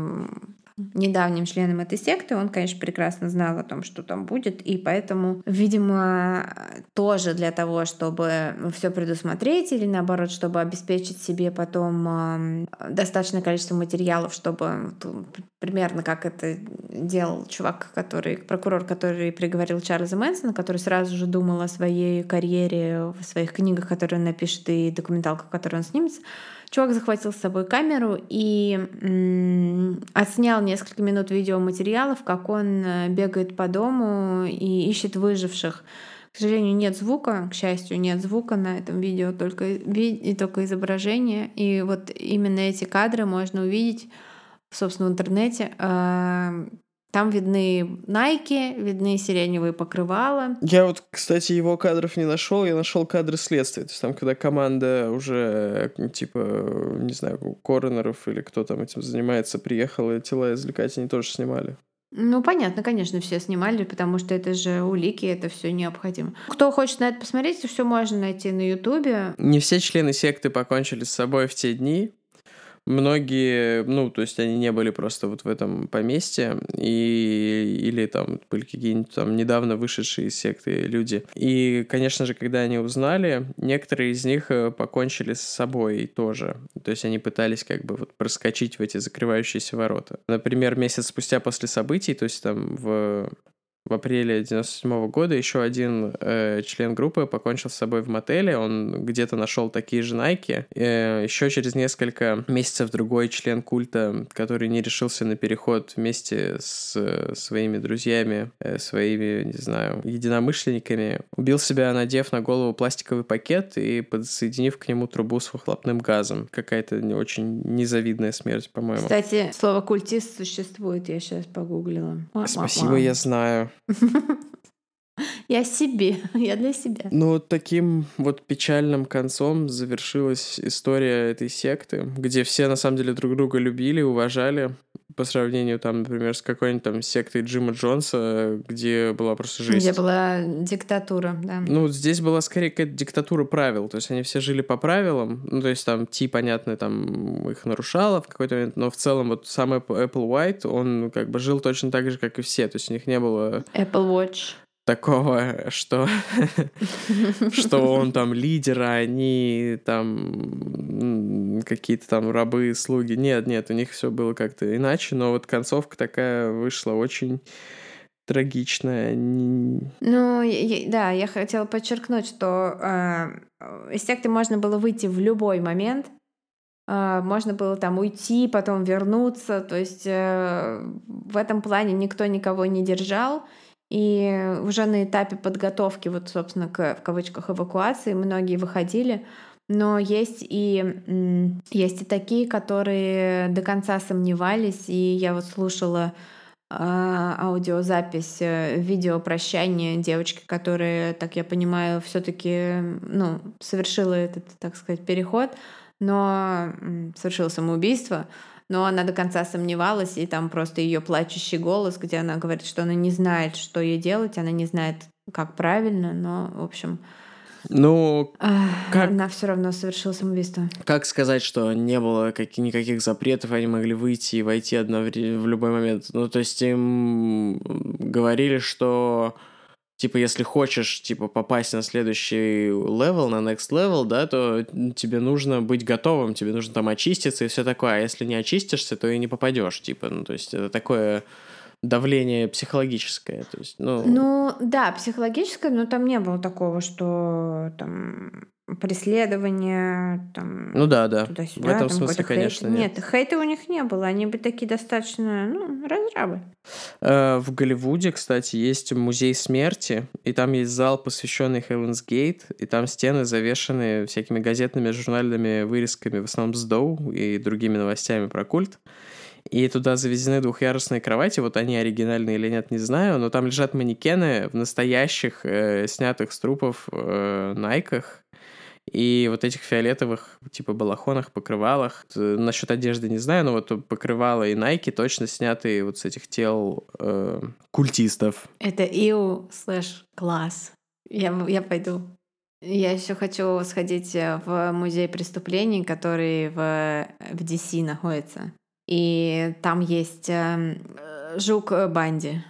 недавним членом этой секты, он, конечно, прекрасно знал о том, что там будет, и поэтому, видимо, тоже для того, чтобы все предусмотреть или наоборот, чтобы обеспечить себе потом достаточное количество материалов, чтобы примерно как это делал чувак, который, прокурор, который приговорил Чарльза Мэнсона, который сразу же думал о своей карьере, в своих книгах, которые он напишет, и документалках, которые он снимется, Чувак захватил с собой камеру и отснял несколько минут видеоматериалов, как он э, бегает по дому и ищет выживших, К сожалению, нет звука, к счастью, нет звука на этом видео, только, и только изображение. И вот именно эти кадры можно увидеть, собственно, в интернете. Там видны Найки, видны сиреневые покрывала. Я вот, кстати, его кадров не нашел, я нашел кадры следствия. То есть там, когда команда уже, типа, не знаю, коронеров или кто там этим занимается, приехала, тела извлекать, они тоже снимали. Ну, понятно, конечно, все снимали, потому что это же улики, это все необходимо. Кто хочет на это посмотреть, все можно найти на Ютубе. Не все члены секты покончили с собой в те дни. Многие, ну, то есть они не были просто вот в этом поместье, и, или там были какие-нибудь там недавно вышедшие из секты люди. И, конечно же, когда они узнали, некоторые из них э, покончили с собой тоже. То есть они пытались как бы вот проскочить в эти закрывающиеся ворота. Например, месяц спустя после событий, то есть там в в апреле 97 года еще один э, член группы покончил с собой в мотеле. Он где-то нашел такие же найки. Э, еще через несколько месяцев другой член культа, который не решился на переход вместе с э, своими друзьями, э, своими, не знаю, единомышленниками, убил себя, надев на голову пластиковый пакет и подсоединив к нему трубу с выхлопным газом. Какая-то не очень незавидная смерть, по-моему. Кстати, слово культист существует, я сейчас погуглила. Спасибо, я знаю. Я себе, я для себя. Ну, вот таким вот печальным концом завершилась история этой секты, где все на самом деле друг друга любили, уважали, по сравнению, там, например, с какой-нибудь там сектой Джима Джонса, где была просто жизнь. Где была диктатура, да. Ну, здесь была скорее какая-то диктатура правил, то есть они все жили по правилам, ну, то есть там Ти, понятно, там их нарушала в какой-то момент, но в целом вот сам Apple White, он как бы жил точно так же, как и все, то есть у них не было... Apple Watch такого, что, что он там лидер, а они там какие-то там рабы, слуги. Нет, нет, у них все было как-то иначе, но вот концовка такая вышла очень трагичная. Ну, да, я хотела подчеркнуть, что э, из секты можно было выйти в любой момент, э, можно было там уйти, потом вернуться, то есть э, в этом плане никто никого не держал, и уже на этапе подготовки, вот, собственно, к, в кавычках, эвакуации многие выходили, но есть и, есть и такие, которые до конца сомневались, и я вот слушала э, аудиозапись э, видео прощания девочки, которая, так я понимаю, все-таки ну, совершила этот, так сказать, переход, но совершила самоубийство но она до конца сомневалась, и там просто ее плачущий голос, где она говорит, что она не знает, что ей делать, она не знает, как правильно, но, в общем, ну, как... она все равно совершила самоубийство. Как сказать, что не было как... никаких запретов, они могли выйти и войти одновременно в любой момент? Ну, то есть им говорили, что типа, если хочешь, типа, попасть на следующий level, на next level, да, то тебе нужно быть готовым, тебе нужно там очиститься и все такое. А если не очистишься, то и не попадешь, типа, ну, то есть это такое давление психологическое, то есть, ну... Ну, да, психологическое, но там не было такого, что там преследования, там, ну да, да. В этом смысле, конечно, хейт. нет. Нет, хейта у них не было, они бы такие достаточно, ну, разрабы. Э, в Голливуде, кстати, есть музей смерти, и там есть зал, посвященный Heaven's Gate, и там стены завешены всякими газетными, журнальными вырезками, в основном с Доу и другими новостями про культ. И туда завезены двухъярусные кровати, вот они оригинальные или нет, не знаю, но там лежат манекены в настоящих, э, снятых с трупов э, найках, и вот этих фиолетовых, типа, балахонах, покрывалах. Насчет одежды не знаю, но вот покрывала и найки точно снятые вот с этих тел э, культистов. Это иу слэш класс. Я, я пойду. Я еще хочу сходить в музей преступлений, который в, в DC находится. И там есть э, жук Банди.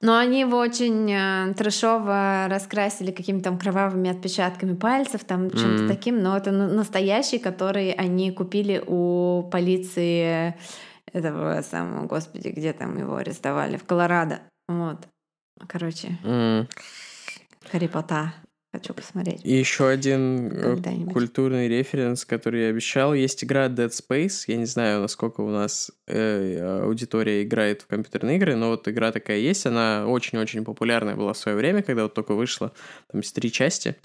Но они его очень э, трэшово раскрасили какими-то там кровавыми отпечатками пальцев, там mm-hmm. чем-то таким. Но это настоящий, который они купили у полиции этого самого, господи, где там его арестовали, в Колорадо. Вот. Короче. Mm. Харри Поттер. Хочу посмотреть. И еще один э, культурный референс, который я обещал. Есть игра Dead Space. Я не знаю, насколько у нас э, аудитория играет в компьютерные игры, но вот игра такая есть. Она очень-очень популярная была в свое время, когда вот только вышла. Там есть три части.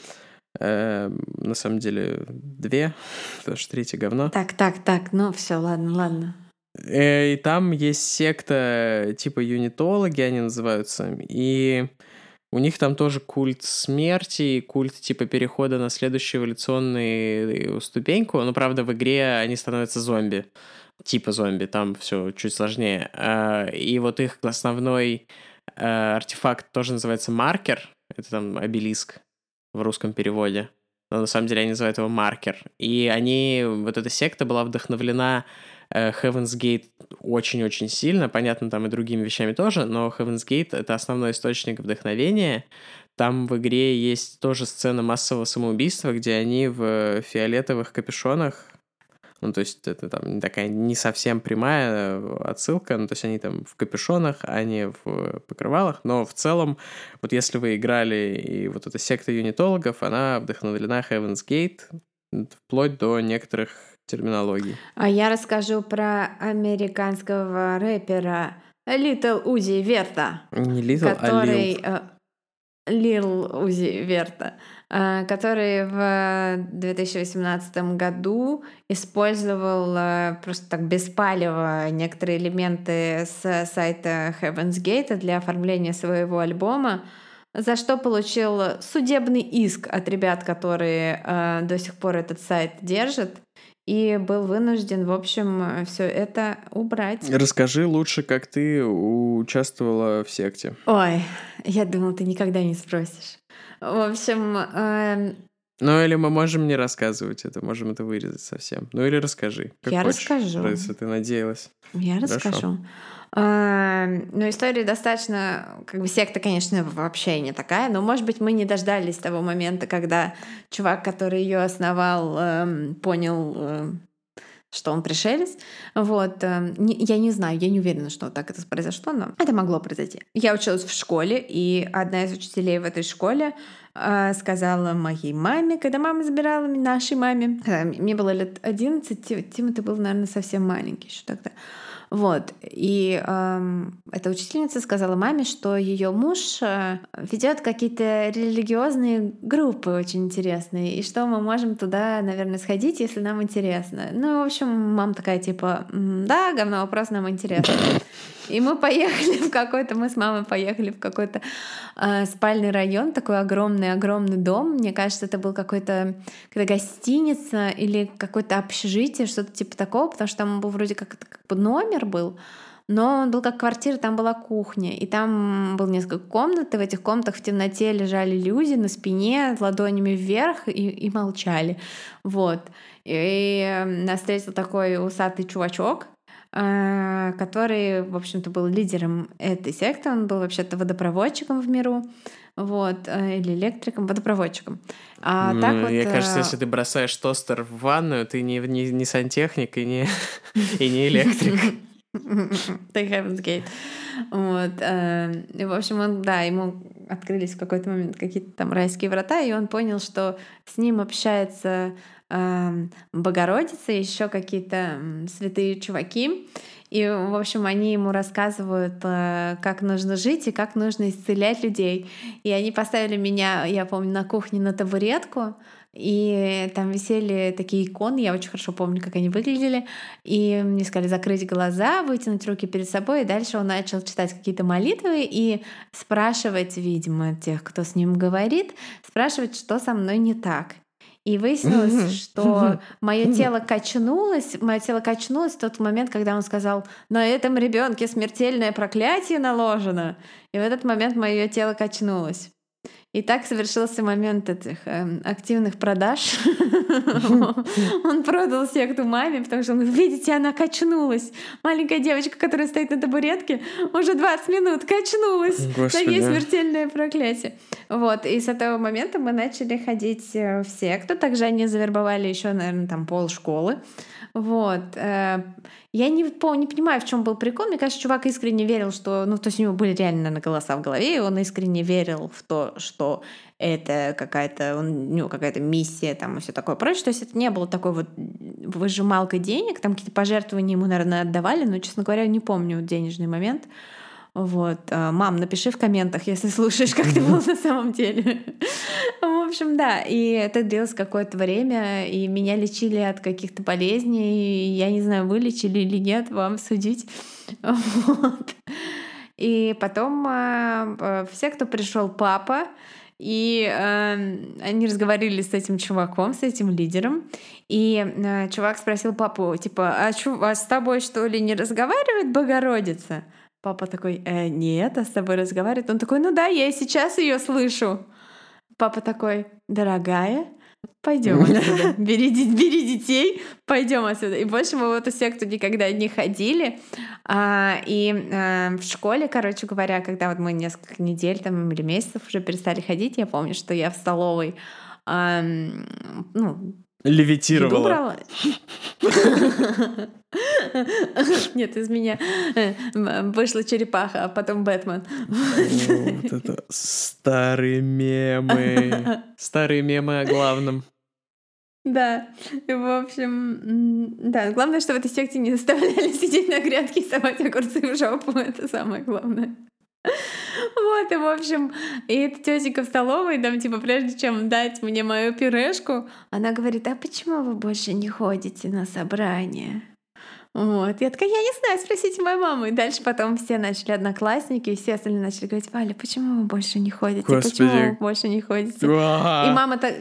Э, на самом деле две, потому что третье говно. Так, так, так, ну все, ладно, ладно. Э, и там есть секта типа юнитологи, они называются. И у них там тоже культ смерти, культ типа перехода на следующую эволюционную ступеньку. Но, правда, в игре они становятся зомби. Типа зомби, там все чуть сложнее. А, и вот их основной а, артефакт тоже называется маркер. Это там обелиск в русском переводе. Но на самом деле они называют его маркер. И они, вот эта секта была вдохновлена Э, Heaven's Gate очень-очень сильно, понятно, там и другими вещами тоже, но Heaven's Gate — это основной источник вдохновения. Там в игре есть тоже сцена массового самоубийства, где они в фиолетовых капюшонах ну, то есть это там такая не совсем прямая отсылка, ну, то есть они там в капюшонах, а не в покрывалах, но в целом, вот если вы играли, и вот эта секта юнитологов, она вдохновлена Heaven's Gate, вплоть до некоторых терминологии. А я расскажу про американского рэпера Little Uzi Верта. Не Little, а который, а Lil. Lil Uzi Верта, который в 2018 году использовал э, просто так беспалево некоторые элементы с сайта Heaven's Gate для оформления своего альбома, за что получил судебный иск от ребят, которые э, до сих пор этот сайт держат и был вынужден, в общем, все это убрать. Расскажи лучше, как ты участвовала в секте. Ой, я думала, ты никогда не спросишь. В общем... Э... Ну или мы можем не рассказывать это, можем это вырезать совсем. Ну или расскажи. Как я хочешь, расскажу. Если ты надеялась. Я Хорошо. расскажу. Эм, но история достаточно, как бы секта, конечно, вообще не такая, но, может быть, мы не дождались того момента, когда чувак, который ее основал, эм, понял, эм, что он пришелец. Вот. Я не знаю, я не уверена, что так это произошло, но это могло произойти. Я училась в школе, и одна из учителей в этой школе э, сказала моей маме, когда мама забирала меня, нашей маме, мне было лет 11, Тима, ты был, наверное, совсем маленький еще тогда. Вот. И эм, эта учительница сказала маме, что ее муж э, ведет какие-то религиозные группы очень интересные, и что мы можем туда, наверное, сходить, если нам интересно. Ну, в общем, мама такая типа, да, говно вопрос, нам интересно. И мы поехали в какой-то, мы с мамой поехали в какой-то э, спальный район, такой огромный-огромный дом. Мне кажется, это был какой-то какая гостиница или какое-то общежитие, что-то типа такого, потому что там был вроде как, как бы номер был, но он был как квартира, там была кухня, и там было несколько комнат, и в этих комнатах в темноте лежали люди на спине, ладонями вверх и, и молчали. Вот. И нас встретил такой усатый чувачок, Э, который, в общем-то, был лидером этой секты. Он был вообще-то водопроводчиком в миру. Вот, э, или электриком, водопроводчиком. А ну, так вот, мне кажется, э, если ты бросаешь тостер в ванную, ты не, не, не сантехник и не, и не электрик. Ты Heaven's Gate. Вот. И, в общем, он, да, ему открылись в какой-то момент какие-то там райские врата, и он понял, что с ним общается Богородица, еще какие-то святые чуваки. И, в общем, они ему рассказывают, э, как нужно жить и как нужно исцелять людей. И они поставили меня, я помню, на кухне на табуретку, и там висели такие иконы, я очень хорошо помню, как они выглядели. И мне сказали закрыть глаза, вытянуть руки перед собой. И дальше он начал читать какие-то молитвы и спрашивать, видимо, тех, кто с ним говорит, спрашивать, что со мной не так. И выяснилось, что мое тело качнулось, мое тело качнулось в тот момент, когда он сказал, на этом ребенке смертельное проклятие наложено. И в этот момент мое тело качнулось. И так совершился момент этих э, активных продаж. Он продал секту маме, потому что он говорит, видите, она качнулась. Маленькая девочка, которая стоит на табуретке, уже 20 минут качнулась. Господи. ей смертельное проклятие. Вот. И с этого момента мы начали ходить э, в секту. Также они завербовали еще, наверное, там пол школы. Вот. Я не, помню, не понимаю, в чем был прикол. Мне кажется, чувак искренне верил, что... Ну, то есть у него были реально, наверное, голоса в голове, и он искренне верил в то, что это какая-то, ну, какая-то миссия там и все такое прочее. То есть это не было такой вот выжималкой денег, там какие-то пожертвования ему, наверное, отдавали, но, честно говоря, не помню денежный момент. Вот. А, мам, напиши в комментах, если слушаешь, как ты был на самом деле. В общем, да. И это длилось какое-то время, и меня лечили от каких-то болезней. Я не знаю, вылечили или нет, вам судить. Вот. И потом э, все, кто пришел, папа, и э, они разговаривали с этим чуваком, с этим лидером. И э, чувак спросил папу, типа, а, чу, а с тобой что ли не разговаривает Богородица? Папа такой, э, нет, а с тобой разговаривает. Он такой, ну да, я и сейчас ее слышу. Папа такой, дорогая, пойдем отсюда, бери, бери детей, пойдем отсюда. И больше мы в эту секту никогда не ходили. А, и а, в школе, короче говоря, когда вот мы несколько недель там, или месяцев уже перестали ходить, я помню, что я в столовой а, ну, Левитировала. Нет, из меня э, вышла черепаха, а потом Бэтмен. Вот это старые мемы. Старые мемы о главном. Да, в общем, да, главное, что в этой секте не заставляли сидеть на грядке и совать огурцы в жопу, это самое главное. Вот, и в общем, и эта тетенька в столовой, там, типа, прежде чем дать мне мою пюрешку, она говорит, а почему вы больше не ходите на собрание? Вот. Я такая, я не знаю, спросите мою маму. И дальше потом все начали, одноклассники, и все остальные начали говорить, Валя, почему вы больше не ходите? Господи. Почему вы больше не ходите? И мама так...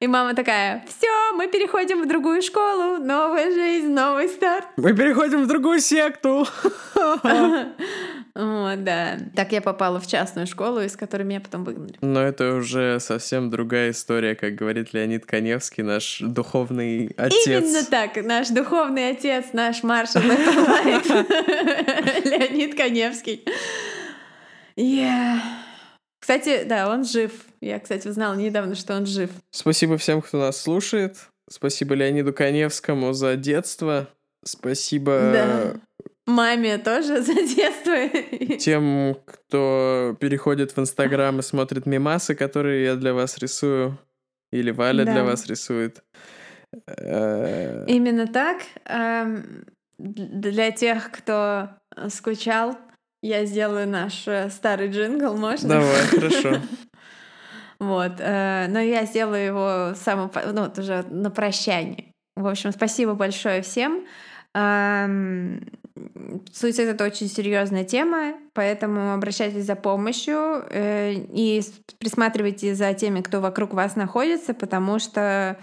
И мама такая, все, мы переходим в другую школу, новая жизнь, новый старт. Мы переходим в другую секту. Вот, да. Так я попала в частную школу, из которой меня потом выгнали. Но это уже совсем другая история, как говорит Леонид Коневский, наш духовный отец. Именно так, наш духовный отец, наш маршал Леонид Коневский. Yeah. Кстати, да, он жив. Я, кстати, узнала недавно, что он жив. Спасибо всем, кто нас слушает. Спасибо Леониду Коневскому за детство. Спасибо да. Маме тоже за детство. Тем, кто переходит в Инстаграм и смотрит мемасы, которые я для вас рисую. Или Валя да. для вас рисует. Э, Именно так. Эм, для тех, кто скучал, я сделаю наш э, старый джингл, можно? Давай, хорошо. Вот, э, но я сделаю его само, ну, вот уже на прощание. В общем, спасибо большое всем. Суицид — это очень серьезная тема, поэтому обращайтесь за помощью э, и присматривайте за теми, кто вокруг вас находится, потому что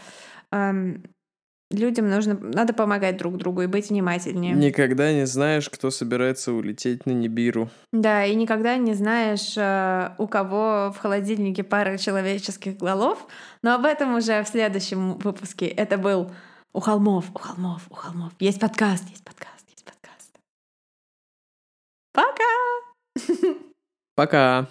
людям нужно, надо помогать друг другу и быть внимательнее. Никогда не знаешь, кто собирается улететь на Нибиру. Да, и никогда не знаешь, э, у кого в холодильнике пара человеческих голов. Но об этом уже в следующем выпуске. Это был «У холмов, у холмов, у холмов». Есть подкаст, есть подкаст. Пока! Пока!